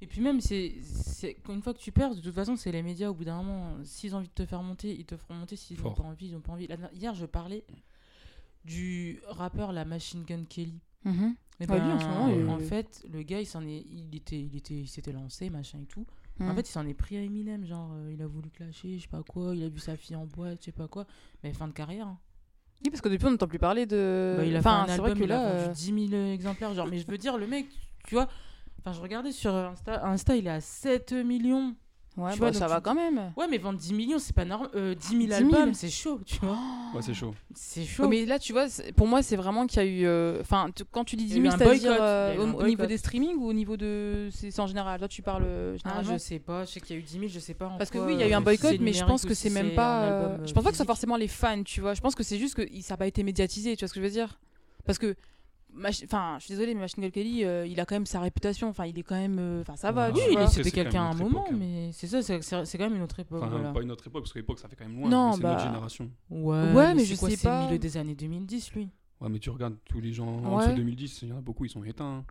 Et puis même, c'est c'est- une fois que tu perds, de toute façon, c'est les médias au bout d'un moment. S'ils ont envie de te faire monter, ils te feront monter. S'ils n'ont pas envie, ils n'ont pas envie. Hier, je parlais du rappeur la Machine Gun Kelly. Mhm. Et Ouais, lui, en ce moment, en fait, le gars, il s'en est, il était, il était, il s'était lancé, machin et tout. En fait, il s'en est pris à Eminem, genre, euh, il a voulu clasher, je sais pas quoi, il a vu sa fille en boîte, je sais pas quoi. Mais fin de carrière. hein. Oui, parce que depuis, on n'entend plus parler de. Bah, il a enfin, fait un c'est vrai album, que il a là. vendu euh, 10 000 exemplaires, genre. Mais je veux dire, le mec, tu vois. Enfin, je regardais sur Insta, Insta, il est à 7 millions. Ouais, tu bah, vois, ça va tu- quand même. Ouais, mais vendre 10 millions, c'est pas normal. Euh, 10 000 10 000. albums, c'est chaud, tu vois. [GASPS] Ouais, c'est chaud. C'est chaud. Ouais, mais là, tu vois, pour moi, c'est vraiment qu'il y a eu. euh, Enfin, quand tu dis Il y 10 a eu 000, un c'est-à-dire boycott. euh, au, niveau des streamings ou au niveau de. C'est en général? Là, tu parles euh, Ah, je sais pas, je sais qu'il y a eu 10 000, je sais pas. en Parce que oui, il y a eu un boycott, mais je pense que c'est même pas. je pense pas que ce soit forcément les fans, tu vois. Je pense que c'est juste que ça n'a pas été médiatisé, tu vois ce que je veux dire? Parce que. Enfin, je suis désolée, mais Machine Gun Kelly, euh, il a quand même sa réputation. Enfin, il est quand même. euh, Enfin, ça va, Oui, il- c'était c'est quelqu'un à un moment, époque, hein. mais c'est ça, c'est c'est- c'est quand même une autre époque. Enfin, voilà. pas une autre époque, parce que l'époque, ça fait quand même loin. Non, mais c'est bah- notre génération. Ouais, Ouais, mais c'est je quoi, sais c'est pas. le milieu des années 2010, lui. Ouais, mais tu regardes tous les gens en Ouais. dessous de 2010, il y en a beaucoup, ils sont éteints. hein.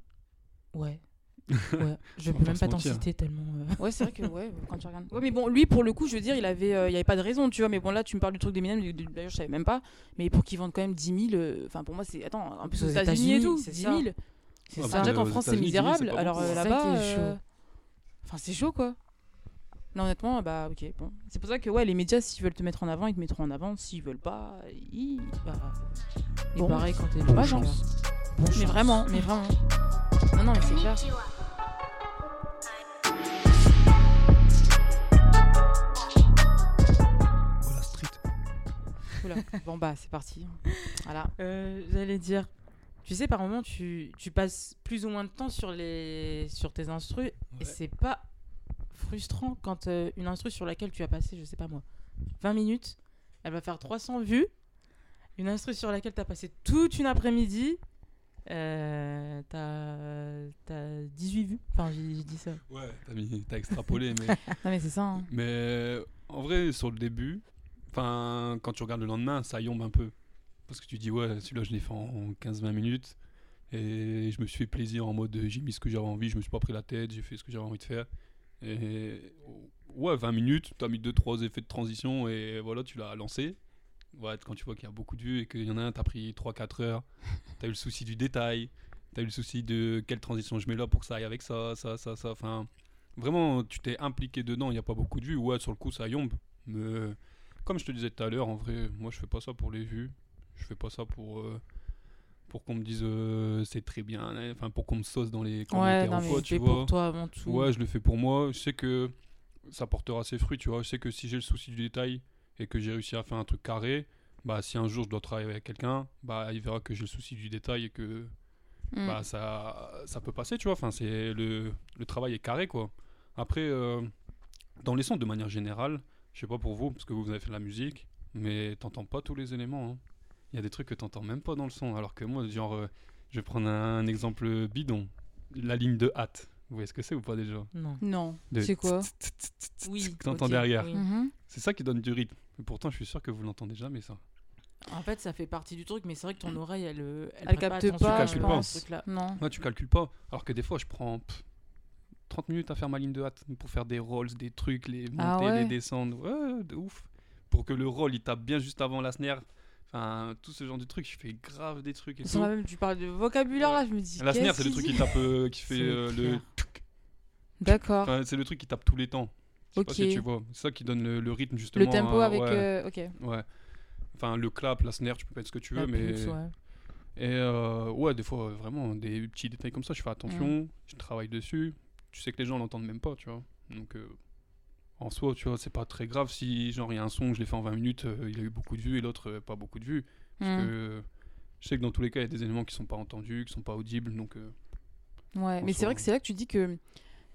Ouais. Ouais. [LAUGHS] Je peux même pas t'en citer tellement. euh. Ouais, c'est vrai que ouais, quand tu regardes. Ouais, mais bon, lui pour le coup, je veux dire, il avait, euh, il y avait pas de raison, tu vois. Mais bon, là, tu me parles du truc d'Eminem, du- du- d'ailleurs, je savais même pas. Mais pour qu'ils vendent quand même 10 000, euh, enfin pour moi, c'est attends, en plus aux Aux États-Unis et tout, c'est 10 ça. 000. C'est ça. Enfin, déjà Euh, qu'en France, c'est États-Unis, 10 000, misérable. Alors euh, là-bas, euh, enfin c'est chaud quoi. Non, honnêtement, bah ok, bon. C'est pour ça que ouais, les médias, s'ils veulent te mettre en avant, ils te mettront en avant. S'ils veulent pas, ils. Bah, Bon. pareil quand t'es bon chance. Mais vraiment, mais vraiment. Non, non, mais c'est clair. La street. Oula. Bon bah c'est parti. Voilà. Euh, J'allais dire, tu sais, par moment, tu, tu passes plus ou moins de temps sur, les, sur tes instrus et c'est pas frustrant quand euh, une instru sur laquelle tu as passé, je sais pas moi, 20 minutes, elle va faire 300 vues. Une instru sur laquelle tu as passé toute une après-midi, euh, t'as t'as 18 vues. Enfin, j'ai dit ça. Ouais, t'as t'as extrapolé, mais. [LAUGHS] Non mais c'est ça. hein. Mais en vrai, sur le début, enfin, quand tu regardes le lendemain, ça yombe un peu. Parce que tu dis, ouais, celui-là, je l'ai fait en 15-20 minutes. Et je me suis fait plaisir en mode, j'ai mis ce que j'avais envie, je me suis pas pris la tête, j'ai fait ce que j'avais envie de faire. Et ouais, 20 minutes, tu as mis 2-3 effets de transition et voilà, tu l'as lancé. Ouais, quand tu vois qu'il y a beaucoup de vues et qu'il y en a un, t'as pris 3-4 heures, [LAUGHS] t'as eu le souci du détail, t'as eu le souci de quelle transition je mets là pour que ça aille avec ça, ça, ça, ça. Enfin, vraiment, tu t'es impliqué dedans, il n'y a pas beaucoup de vues. Ouais, sur le coup, ça yombe. Mais comme je te disais tout à l'heure, en vrai, moi, je fais pas ça pour les vues. Je fais pas ça pour. euh, pour qu'on me dise euh, c'est très bien, enfin pour qu'on me sauce dans les commentaires non, ou mais quoi, Tu vois. pour toi avant tout. Ouais, je le fais pour moi. Je sais que ça portera ses fruits, tu vois. Je sais que si j'ai le souci du détail et que j'ai réussi à faire un truc carré, bah si un jour je dois travailler avec quelqu'un, bah il verra que j'ai le souci du détail et que Mm. bah ça, ça peut passer, tu vois. Enfin, c'est le, le travail est carré, quoi. Après, euh, dans les sons, de manière générale, je sais pas pour vous, parce que vous, avez fait de la musique, mais t'entends pas tous les éléments. hein. Il y a des trucs que t'entends même pas dans le son, alors que moi, genre, euh, je vais prendre un, exemple bidon, la ligne de hâte. Vous voyez ce que c'est ou pas déjà? Non. C'est quoi? Oui. que t'entends ok, derrière. oui. Mhm. C'est ça qui donne du rythme. Et pourtant, je suis sûr que vous l'entendez jamais, ça. En fait, ça fait partie du truc, mais c'est vrai que ton oreille, elle, euh, elle, Elle capte pas, à Tu calcules ce pas. truc-là. Non. Ouais, tu calcules pas. Alors que des fois, je prends pff, 30 minutes à faire ma ligne de hâte pour faire des rolls, des trucs, les monter, Ah ouais les descendre. Ouais, de ouf. Pour que le roll, il tape bien juste avant la snare. Enfin, tout ce genre de trucs, je fais grave des trucs et Ça tout. m'a même, tu parles de vocabulaire là, je me dis. La snare, c'est le truc qui tape, euh, qui fait euh, le. D'accord. Enfin, c'est le truc qui tape tous les temps. Je sais pas Ok. si tu vois. C'est ça qui donne le, le rythme justement. Le tempo avec. ouais, euh, Ok. ouais. Enfin, le clap, la snare, tu peux mettre ce que tu veux, La mais. pousse, ouais. Et euh, ouais, des fois, euh, vraiment, des petits détails comme ça, je fais attention, Mm. je travaille dessus. Tu sais que les gens l'entendent même pas, tu vois. Donc, euh, en soi, tu vois, c'est pas très grave si, genre, il y a un son, je l'ai fait en 20 minutes, euh, il a eu beaucoup de vues et l'autre, euh, pas beaucoup de vues. Parce Mm. que je sais que dans tous les cas, il y a des éléments qui sont pas entendus, qui sont pas audibles, donc. Ouais, mais c'est vrai que c'est là que tu dis que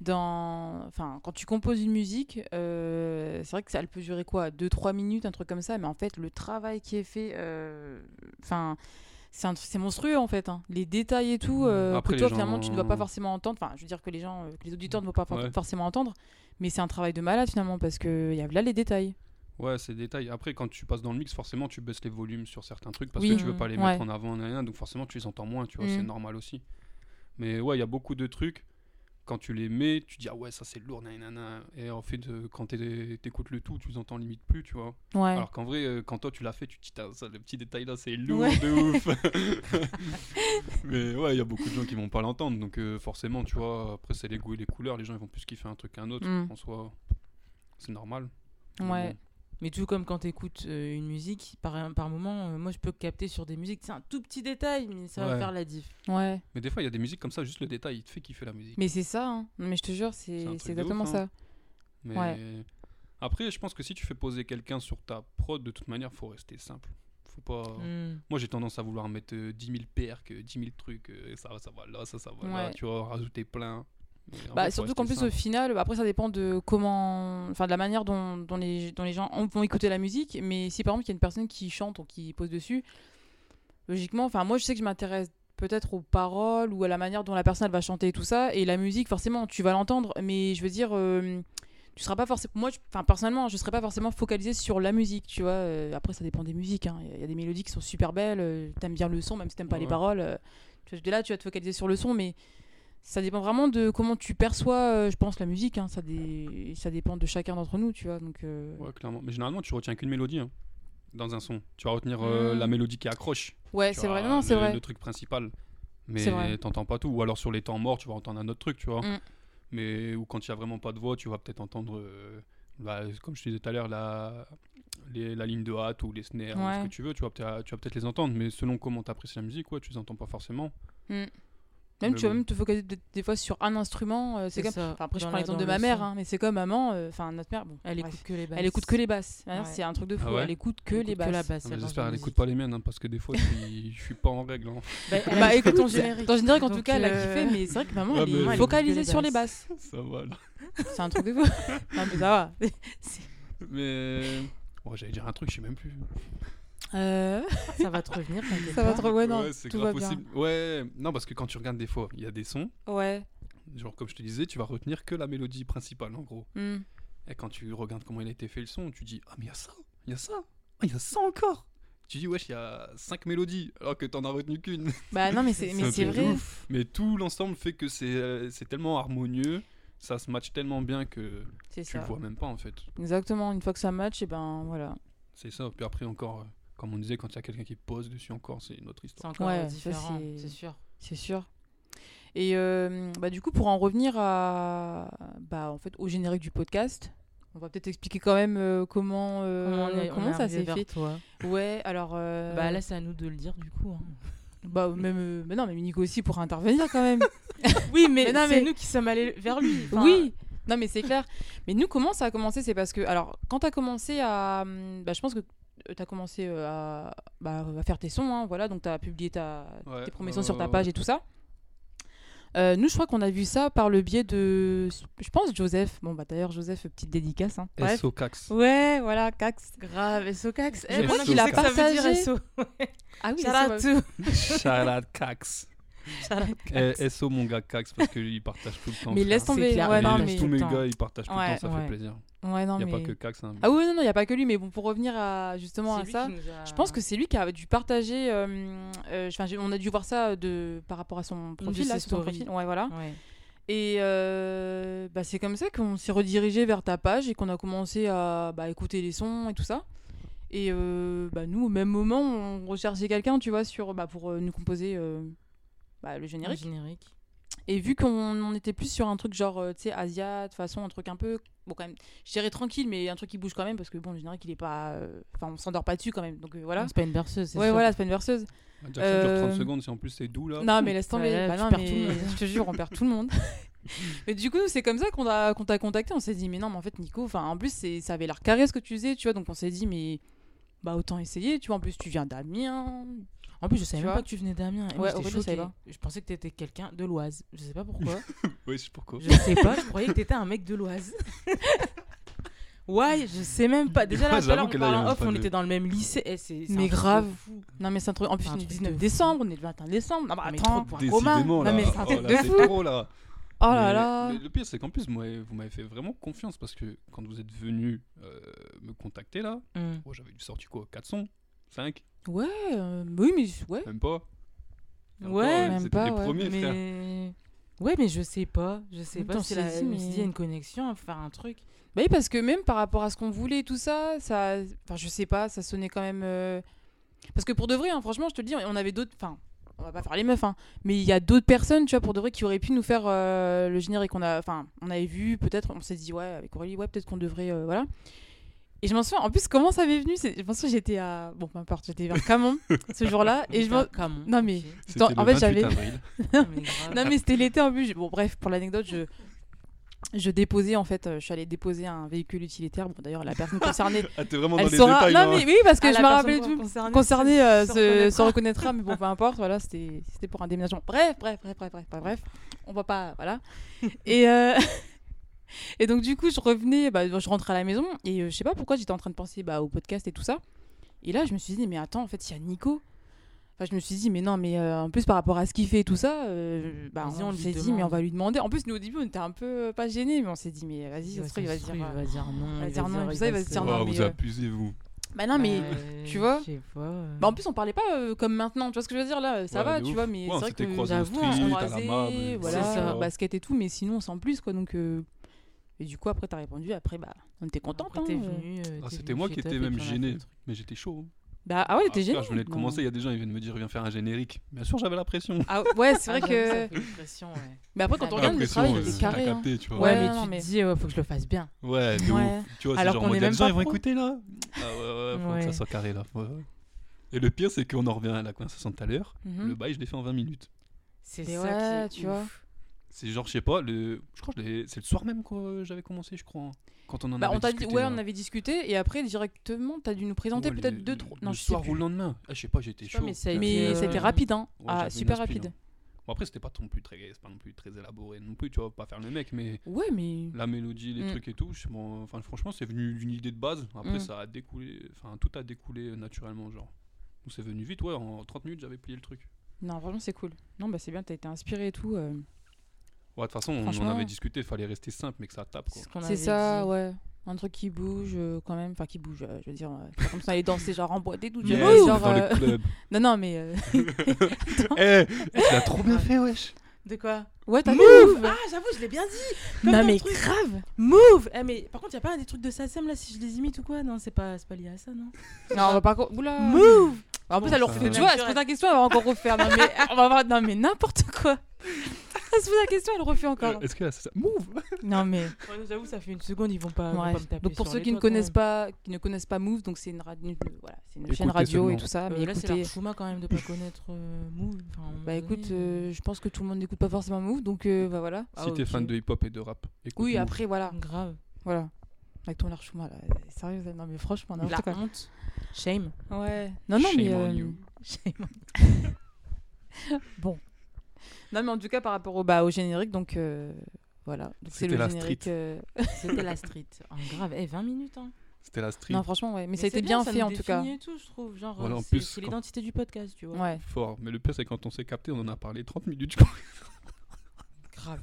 dans enfin quand tu composes une musique euh, c'est vrai que ça elle peut durer quoi 2 3 minutes un truc comme ça mais en fait le travail qui est fait euh, enfin c'est monstrueux en fait hein. les détails et tout euh, Après, que toi gens- finalement tu ne vas pas forcément entendre enfin je veux dire que les gens que les auditeurs ne vont pas for- Ouais. forcément entendre mais c'est un travail de malade finalement parce que y a là les détails Ouais, c'est des détails. Après, quand tu passes dans le mix, forcément, tu baisses les volumes sur certains trucs parce Oui. que tu veux pas les Ouais. mettre en avant, donc forcément, tu les entends moins, tu vois, Mm. c'est normal aussi. Mais ouais, il y a beaucoup de trucs. Quand tu les mets, tu dis ah ouais, ça c'est lourd, nanana. Et en fait, euh, quand t'é- t'écoutes le tout, tu les entends limite plus, tu vois. ouais Alors qu'en vrai, euh, quand toi tu l'as fait, tu te dis ça, le petit détail là, c'est lourd Ouais. de ouf. [LAUGHS] Mais ouais, il y a beaucoup de gens qui vont pas l'entendre, donc euh, forcément, tu vois, après c'est les goûts et les couleurs, les gens ils vont plus kiffer un truc qu'un autre. Mm. En soi, c'est normal. Ouais bon. Mais tout comme quand tu écoutes une musique, par, par moment, euh, moi je peux capter sur des musiques, c'est un tout petit détail, mais ça va Ouais. faire la diff. ouais Mais des fois, il y a des musiques comme ça, juste le détail, il te fait kiffer la musique. mais c'est ça hein. mais je te jure C'est un c'est truc c'est de exactement ouf, hein. ça Mais Ouais. après, je pense que si tu fais poser quelqu'un sur ta prod, de toute manière, faut rester simple. Faut pas. Mm. Moi, j'ai tendance à vouloir mettre euh, 10 000 PR, que 10 000 trucs, euh, ça, ça va là, ça, ça va là, Ouais. tu vois, rajouter plein. Bah, surtout qu'en plus, au final, après, ça dépend de comment. Enfin, de la manière dont, dont, les, dont les gens ont- vont écouter la musique. Mais si par exemple, il y a une personne qui chante ou qui pose dessus, logiquement, enfin, moi, je sais que je m'intéresse peut-être aux paroles ou à la manière dont la personne elle va chanter et tout ça. Et la musique, forcément, tu vas l'entendre. Mais je veux dire. euh, tu seras pas forcément moi enfin personnellement je serais pas forcément focalisé sur la musique tu vois Euh, après ça dépend des musiques hein. il y a- il y, a des mélodies qui sont super belles euh, t'aimes bien le son même si t'aimes pas les paroles euh, tu vois, là tu vas te focaliser sur le son mais ça dépend vraiment de comment tu perçois, euh, je pense, la musique. hein. Ça, dé- ça dépend de chacun d'entre nous, tu vois. Donc, euh, Ouais, clairement. Mais généralement, tu retiens qu'une mélodie hein, dans un son. Tu vas retenir euh, Mm. la mélodie qui accroche. ouais, c'est vrai. Non, c'est vrai. Le truc principal. Mais t'entends pas tout. Ou alors sur les temps morts, tu vas entendre un autre truc, tu vois. Mm. Mais ou quand il y a vraiment pas de voix, tu vas peut-être entendre, bah, comme je te disais tout à l'heure, la, les- la ligne de hâte ou les snares, ou ce Ouais. que tu veux. Tu vas peut-être les entendre. Mais selon comment t'apprécies la musique, ouais, tu les entends pas forcément. Même Mais tu vas bon. même te focaliser des, des fois sur un instrument. euh, c'est comme. ça. Enfin, après, je prends l'exemple de ma le mère, hein, mais c'est comme maman. euh, Enfin, notre mère, bon. Elle écoute que les basses. Elle écoute que les basses. hein, Ouais. C'est un truc de fou. Ah ouais Elle écoute que Elle les écoute que basses. la basse. Ah, J'espère qu'elle écoute pas les miennes, hein, parce que des fois, je suis, pas en règle. hein. [LAUGHS] Bah, Bah écoute, ton dans générique. générique en tout cas, elle a euh, kiffé, mais c'est vrai que maman, [LAUGHS] elle est focalisée que sur les basses. [LAUGHS] Ça va là. C'est un truc de fou. non, mais ça va. Mais. J'allais dire un truc, je sais même plus. Euh, [LAUGHS] Ça va te revenir. ça va pas. trop. Ouais, non, c'est tout grave va bien. possible. Ouais, non, parce que quand tu regardes des fois, il y a des sons, Ouais. genre comme je te disais, tu vas retenir que la mélodie principale en gros. Hmm. Et quand tu regardes comment il a été fait le son, tu dis Ah, mais il y a ça, il y a ça, ah, il y a ça encore. Tu dis Wesh, il y a 5 mélodies, alors que t'en as retenu qu'une. Bah non, mais c'est [LAUGHS] mais vrai. ouf. Mais tout l'ensemble fait que c'est euh, c'est tellement harmonieux, ça se match tellement bien que C'est tu ça. le vois même pas en fait. Exactement. Une fois que ça match, et ben voilà. C'est ça. Puis après, encore, euh, comme on disait, quand il y a quelqu'un qui pose dessus encore, c'est une autre C'est histoire. encore Ouais, euh, ça, différent, c'est- c'est sûr. C'est sûr. Et euh, bah, du coup, pour en revenir à, bah, en fait, au générique du podcast, on va peut-être expliquer quand même euh, comment, euh, Comment, est- ça s'est fait. toi Ouais, alors. euh, Bah là, c'est à nous de le dire du coup. hein. [LAUGHS] bah, même, euh, mais non, mais Nico aussi pourra intervenir quand même. [LAUGHS] Oui, mais, [LAUGHS] Mais non, c'est mais- nous qui sommes allés vers lui. Enfin, oui, Non, mais c'est clair. Mais nous, comment ça a commencé? C'est parce que, alors, quand tu as commencé à. hum, Bah, je pense que tu as commencé euh, à, bah, à faire tes sons, hein, voilà, donc tu as publié ta, Ouais, tes premiers sons sur ta page ouais. et tout ça. Euh, nous, je crois qu'on a vu ça par le biais de. Je pense Joseph. Bon, bah d'ailleurs, Joseph, petite dédicace. Hein. Bref. SO Cax. Ouais, voilà, Cax. Grave, SOCAX. Je Eh, pense maintenant qu'il a je sais que ça veut dire partagé. SO. [LAUGHS] Ah oui, [LAUGHS] Shout out Cax. shout out Eh, Cax. SO mon gars Cax parce qu'il partage tout le temps. Mais laisse tomber. Ouais, il non, partage mais. Tous mes gars, ils partagent tout le temps, ça ouais. fait plaisir. Ouais, non, Il n'y a mais. pas que Cax. hein. Ah oui, non, non, il n'y a pas que lui, mais bon, pour revenir à, justement à ça. a- Je pense que c'est lui qui a dû partager. euh, euh, on a dû voir ça de, par rapport à son profil. Là, son profil. Ouais, voilà. Ouais. Et euh, bah, c'est comme ça qu'on s'est redirigé vers ta page et qu'on a commencé à bah, écouter les sons et tout ça. Et euh, bah, nous, au même moment, on recherchait quelqu'un, tu vois, sur, bah, pour euh, nous composer euh, bah, le Le générique. Et vu qu'on on était plus sur un truc genre, euh, tu sais, Asia, de façon, un truc un peu, bon, quand même, je dirais tranquille, mais un truc qui bouge quand même, parce que bon, le générique, il est pas. euh, Enfin, on s'endort pas dessus quand même. Donc euh, voilà. C'est pas une berceuse, c'est Ouais, sûr. voilà, c'est pas une verseuse. Jackson dure 30 Euh, secondes, si en plus c'est doux là. Non, mais laisse tomber. Ouais, Bah tu non, perds mais tout le monde. je te jure, on perd tout le monde. [LAUGHS] mais du coup, c'est comme ça qu'on t'a contacté. On s'est dit, mais non, mais en fait, Nico, enfin, en plus, c'est- ça avait l'air carré ce que tu faisais, tu vois. Donc on s'est dit, mais bah autant essayer, tu vois. En plus, tu viens d'Amiens. En plus, je savais Tu même pas que tu venais d'Amiens. Ouais, moi, je savais pas. Je pensais que t'étais quelqu'un de l'Oise. Je sais pas pourquoi. [LAUGHS] Oui, c'est pourquoi. je sais pas, je croyais que t'étais un mec de l'Oise. [LAUGHS] Ouais, je sais même pas. Déjà là, Ouais, tout à l'heure, j'avoue on parlait en off, était dans le même lycée. Eh, c'est- Mais grave. fou. Non, mais c'est un truc. En plus, on est truc 19 de décembre, on est le 21 décembre. Non, bah Mais attends. Décidément là. Non, mais c'est un Oh truc là, de fou. trop là. Oh là Mais là. Le, le pire, c'est qu'en plus, moi, vous m'avez fait vraiment confiance parce que quand vous êtes venu euh, me contacter là, oh, j'avais dû sortir quoi 4 sons 5 Ouais, euh, oui, mais ouais. Même pas. Ouais, euh, même pas, les ouais. premiers, mais... Ouais, mais je sais pas. Je sais pas. La... si, me suis mais- dit, il y a une connexion, faire un truc. Bah oui, parce que même par rapport à ce qu'on voulait et tout ça, ça. Enfin, je sais pas, ça sonnait quand même. euh, Parce que pour de vrai, hein, franchement, je te le dis, on avait d'autres. Enfin, on va pas faire les meufs, hein. Mais il y a d'autres personnes, tu vois, pour de vrai, qui auraient pu nous faire euh, le générique. On a... Enfin, on avait vu, peut-être, on s'est dit, ouais, avec Aurélie, ouais, peut-être qu'on devrait. euh, voilà. Et je m'en souviens, en plus, comment ça m'est venu Je pense que j'étais à. Bon, peu importe, j'étais vers Camon ce jour-là. Et je m'en. Camon. Non, mais- en fait, 28 j'avais-. Non, mais c'était l'été en plus. Bon bref, pour l'anecdote, je je déposais en fait, euh, je suis allée déposer un véhicule utilitaire. Bon d'ailleurs la personne concernée, Ah, t'es vraiment dans elle les saura. détails non mais oui parce que Ah, je me rappelais tout. concernée, Concernée se- euh, se se, reconnaîtra. se reconnaîtra, mais bon peu importe. Voilà, c'était c'était pour un déménagement. Bref, bref, bref, bref, bref, bref, bref. On va pas, voilà. Et euh, et donc du coup je revenais, bah, je rentrais à la maison et euh, je sais pas pourquoi j'étais en train de penser bah, au podcast et tout ça. Et là je me suis dit mais attends en fait il y a Nico. Enfin, je me suis dit, mais non, mais euh, en plus par rapport à ce qu'il fait et tout ça, euh, bah, on, on s'est dit, mais on va lui demander. En plus, nous au début, on était un peu euh, pas gênés, mais on s'est dit, mais vas-y, Il ça va, se trouve, il va se dire. euh, il va dire non. va il dire non, il va se dire se- non, Oh, vous euh, abusez, vous. Bah non, mais. Tu vois pas. euh. Bah, en plus, on parlait pas euh, comme maintenant, tu vois ce que je veux dire là Ça Ouais, va, tu ouf. vois, mais Ouais, on c'est vrai que j'avoue, on croisés, mab, voilà, ça. basket et tout, mais sinon, sans plus quoi. Donc, et du coup, après, t'as répondu, après, bah, on était contente. Après, hein, t'es euh. venu, euh, Ah, C'était moi qui étais même a gêné. Mais j'étais chaud. hein. Bah, ah ouais, Ah, t'es gêné. Je venais de Non. commencer, il y a des gens, ils viennent me dire, viens faire un générique. Bien sûr, j'avais la pression. Ah ouais, c'est Ah, vrai que. pression, ouais. Mais après, quand on regarde le pression, travail, il t'as carré. hein. capté, tu vois. Ouais, Ouais, mais non, tu mais- te dis, ouais, faut que je le fasse bien. Ouais, de Ouais. ouf. Tu vois, c'est Alors genre est mode, même les gens, ils vont écouter là. Ah ouais, ouais, faut que ça soit carré là. Et le pire, c'est qu'on en revient à la conversation de tout à l'heure. Mhm. Le bail, je l'ai fait en 20 minutes. C'est Mais ça tu vois. C'est genre, je sais pas, le... je crois que je c'est le soir même que j'avais commencé, je crois. hein. Quand on en Bah, avait on t'a dit, discuté. ouais, là. on avait discuté, et après, directement, t'as dû nous présenter Ouais, peut-être le- deux, le- trois. Le Non, je sais soir plus. ou le lendemain. Ah, je sais pas, j'étais Je sais chaud. pas, mais euh, a été rapide, hein. Ouais, Ah, super rapide. hein. Bon, après, c'était pas non plus très, pas non plus très élaboré non plus, tu vois, pas faire le mec, mais Ouais, mais. la mélodie, les Mm. trucs et tout, je- bon, enfin, franchement, c'est venu d'une idée de base. Après, Mm. ça a découlé, enfin, tout a découlé naturellement, genre. Donc, c'est venu vite, ouais, en 30 minutes, j'avais plié le truc. Non, vraiment, c'est cool. Non, bah, c'est bien, t'as été inspiré et tout. euh. Ouais, de toute façon, on en avait discuté, il fallait rester simple, mais que ça tape, quoi. C'est ce ça, dit. ouais. Un truc qui bouge euh, quand même. Enfin, qui bouge, euh, je veux dire. euh, comme ça, aller danser, genre en boîte et tout. Yes, dans genre, euh, le club. [LAUGHS] Non, non, mais. euh, [LAUGHS] Eh, tu l'as trop bien fait, wesh. De quoi? Ouais, t'as Move Move Ah, j'avoue, je l'ai bien dit Comme Non, mais truc. grave Move eh, mais par contre, y a pas un des trucs de Sassem là si je les imite ou quoi? Non, c'est pas, c'est pas lié à ça, non? [LAUGHS] Non, on va pas. Oula Move En plus, elle refait. Tu vois, elle se pose la question, elle va encore refaire. Non, mais, on va voir. Non, mais n'importe quoi se pose la question, elle refait encore. Euh, Est-ce que là, c'est ça Move [LAUGHS] Non mais. Ouais, J'avoue, ça fait une seconde, ils vont pas, ils vont Ouais. pas me taper Donc pour sur ceux les qui ne connaissent pas, qui ne connaissent pas Move, donc c'est une, radio, une- voilà, c'est une chaîne radio seulement. et tout ça. Euh, mais là, c'est écoutez, leur chouma quand même de pas connaître euh, Move. Enfin, bah écoute, euh, je pense que tout le monde n'écoute pas forcément Move, donc euh, bah voilà. Ah, Si t'es ok. fan de hip-hop et de rap, écoute. Oui, Move. après voilà, Grave. voilà. Avec ton larchouma là, sérieux, non mais franchement, La n'importe quoi. honte. Shame. Ouais. Non non mais. Shame on euh, you. [LAUGHS] Shame. [LAUGHS] Non mais en tout cas par rapport au bah au générique, donc euh, voilà. C'est C'était le la générique. street. euh, [LAUGHS] C'était la street. En grave. Eh, 20 minutes, hein. C'était la street. Non franchement ouais, mais, ça a c'est été bien, ça fait nous en tout cas. définit et tout, je trouve. Genre, Voilà, en c'est- plus, c'est quand- l'identité du podcast, tu vois. Ouais. Fort. Mais le pire, c'est quand on s'est capté, on en a parlé 30 minutes, je crois. Grave.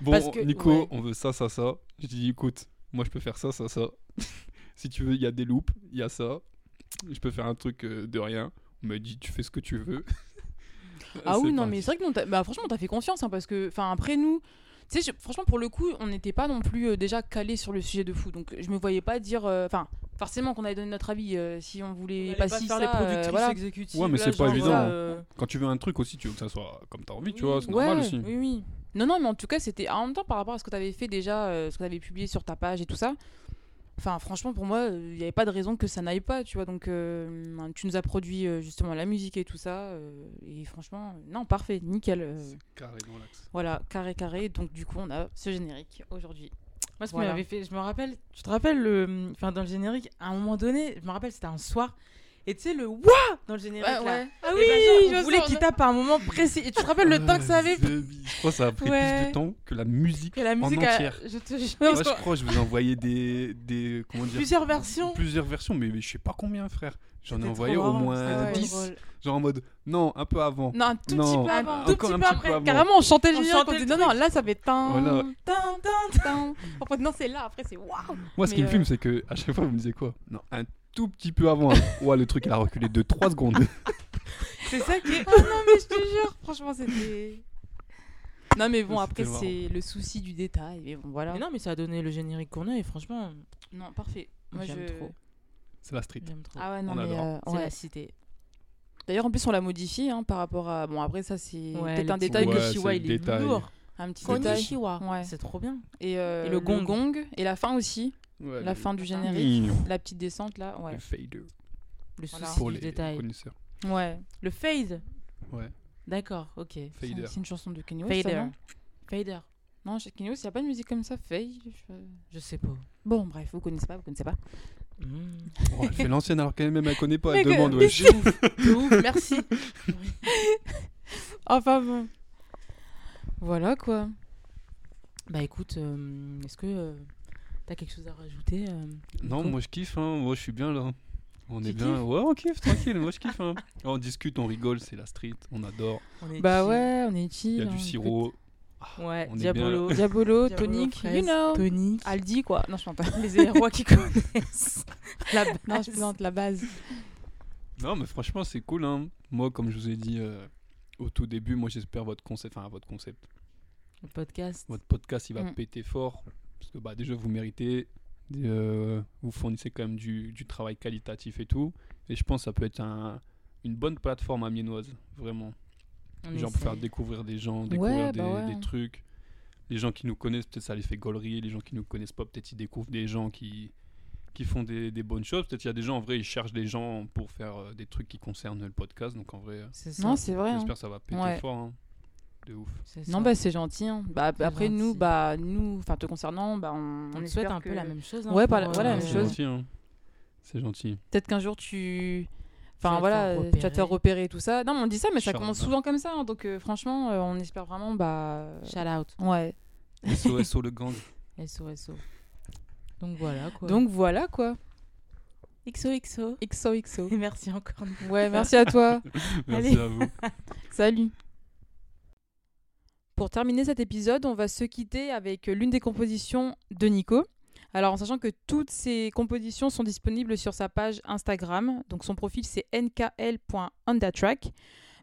Bon, Parce que- Nico, ouais. on veut ça, ça, ça. J'ai dit, écoute, moi je peux faire ça, ça, ça. [LAUGHS] si tu veux, il y a des loops, il y a ça. Je peux faire un truc euh, de rien. On m'a dit, tu fais ce que tu veux. [LAUGHS] Ah oui, non, mais c'est vrai que t'as- bah, franchement, t'as fait confiance hein, parce que, enfin, après nous, tu sais, franchement, pour le coup, on n'était pas non plus euh, déjà calé sur le sujet de fou. Donc, je me voyais pas dire, euh, enfin, forcément qu'on allait donner notre avis euh, si on On voulait pas, pas si faire ça, les euh, productrices voilà. exécutives. Ouais, mais c'est pas évident. euh, Quand tu veux un truc aussi, tu veux que ça soit comme t'as envie, tu Oui. vois. C'est Ouais, normal aussi. oui, oui. Non, non, mais en tout cas, c'était en même temps par rapport à ce que tu avais fait déjà, euh, ce que tu avais publié sur ta page et tout ça. Enfin, franchement, pour moi, il n'y avait pas de raison que ça n'aille pas, tu vois. Donc, euh, tu nous as produit euh, justement la musique et tout ça. euh, et franchement, non, parfait, nickel. euh, C'est carré dans l'axe. voilà, carré, carré. Donc, du coup, on a ce générique aujourd'hui. Moi, ce qui Voilà. m'avait fait, je me rappelle, tu te rappelles, le, enfin, dans le générique, à un moment donné, je me rappelle, c'était un soir, et tu sais, le wouah dans le générique là. Ah oui, ben, genre, on voulait qu'il on a- tape à un moment précis. Et tu te rappelles le temps que ça avait pris Je crois que ça a pris Ouais. plus de temps que la musique que la en musique a- entière. Je te jure. Moi, je crois que je vous ai envoyé des, des comment dire, Plusieurs versions. plusieurs versions, mais, mais je sais pas combien, frère. J'en ai envoyé au moins c'était Ah ouais. 10. drôle. Genre en mode, non, un peu avant. Non, un tout Non, petit peu un avant. tout encore petit un peu petit après. peu avant. Carrément, on chantait le On générique. chantait On disait non, non, là, ça fait tin, Voilà. Tin, tin, tin. En fait, non, c'est là. Après, c'est waouh. Moi, ce Mais, qui me euh, fume, c'est que à chaque fois, vous me disiez quoi? Non, un tout petit peu avant. [LAUGHS] Ouais, le truc, il a reculé de 3 secondes. [LAUGHS] C'est ça qui est. Ah non, mais je te jure, franchement, c'était. Non, mais bon, après, marrant. c'est le souci du détail. Mais bon, voilà. Mais non, mais ça a donné le générique qu'on a, et franchement, Non, parfait. Moi, j'aime je... trop. C'est la street. J'aime trop. Ah ouais, non, On mais. euh, C'est ouais. la cité. D'ailleurs, en plus, on l'a modifié hein, par rapport à. Bon, après, ça, c'est Ouais, peut-être le un détail Ouais, que le il est détail. lourd. Un petit détail. Ouais. C'est trop bien. Et, euh, Et le gong. Et la fin aussi. Ouais, La fin du générique. Mmh. La petite descente, là. Ouais. Le fader. Le Voilà. souci Pour du les détail. connaisseurs. Ouais. Le fade. Ouais, D'accord, ok. C'est fader. c'est une chanson de Kenny West. ça, Fader. non? Fader. Non, chez Kenny West, il n'y a pas de musique comme ça. Fade. je- Je sais pas. Bon, bref, vous connaissez pas, vous connaissez pas. Oh, elle fait l'ancienne alors qu'elle même elle connaît pas. Mais Elle que- demande, mais wesh. De ouf, de ouf, merci. [LAUGHS] Enfin bon. Voilà quoi. Bah écoute, euh, est-ce que euh, t'as quelque chose à rajouter euh, Non, moi je kiffe, hein. moi je suis bien là. On Tu est bien. Ouais, on kiffe, tranquille, moi je kiffe. Hein. [LAUGHS] On discute, on rigole, c'est la street, on adore. On Bah chill. ouais, on est Il chill. y a hein, du écoute. sirop. Ouais, On est Diabolo. [LAUGHS] Diabolo, Diabolo, tonic, you know. Tonic. Aldi quoi. Non, je m'entends pas. Les rois qui [LAUGHS] connaissent. La base. Non, je plaisante la base. Non, mais franchement, c'est cool. Hein. Moi, comme je vous ai dit euh, au tout début, moi j'espère votre concept, enfin votre concept, Le podcast. votre podcast, il va Mm. péter fort. Parce que bah, déjà, vous méritez. euh, vous fournissez quand même du, du travail qualitatif et tout. Et je pense que ça peut être un- une bonne plateforme amiénoise, vraiment. On Genre pour faire découvrir des gens, découvrir des, bah ouais. des trucs. Les gens qui nous connaissent, peut-être ça les fait gaulerie. Les gens qui nous connaissent pas, peut-être ils découvrent des gens qui, qui font des, des bonnes choses. Peut-être il y a des gens, en vrai, ils cherchent des gens pour faire euh, des trucs qui concernent le podcast. Donc en vrai, C'est ça. Non, c'est vrai. hein. j'espère que ça va péter Ouais. fort. hein. De ouf. c'est Non, bah c'est gentil. hein. Bah, après, nous, bah, nous, enfin, te concernant, bah, on, on, on souhaite un peu la même chose. hein, Ouais, pour, voilà, voilà, la euh, même c'est chose. gentil. hein. C'est gentil. Peut-être qu'un jour tu. Enfin voilà, euh, tu vas te faire repérer. tout ça. Non, mais on dit ça, mais ça commence souvent comme ça. hein. donc euh, franchement, euh, on espère vraiment. Bah. Shout out. Ouais. SOSO le gang. [LAUGHS] SOSO. Donc voilà quoi. Donc voilà quoi. XOXO. XOXO. Et merci encore. Ouais, merci à toi. [LAUGHS] Merci Allez. à vous. [LAUGHS] Salut. Pour terminer cet épisode, on va se quitter avec l'une des compositions de Nico. Alors en sachant que toutes ces compositions sont disponibles sur sa page Instagram, donc son profil c'est nkl.ondatrack.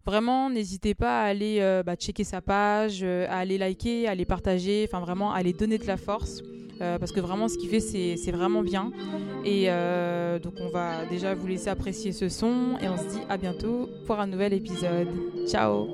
Vraiment, n'hésitez pas à aller euh, bah, checker sa page, euh, à aller liker, à aller partager, enfin vraiment à aller donner de la force, euh, parce que vraiment ce qu'il fait c'est vraiment bien. Et euh, donc on va déjà vous laisser apprécier ce son et on se dit à bientôt pour un nouvel épisode. Ciao.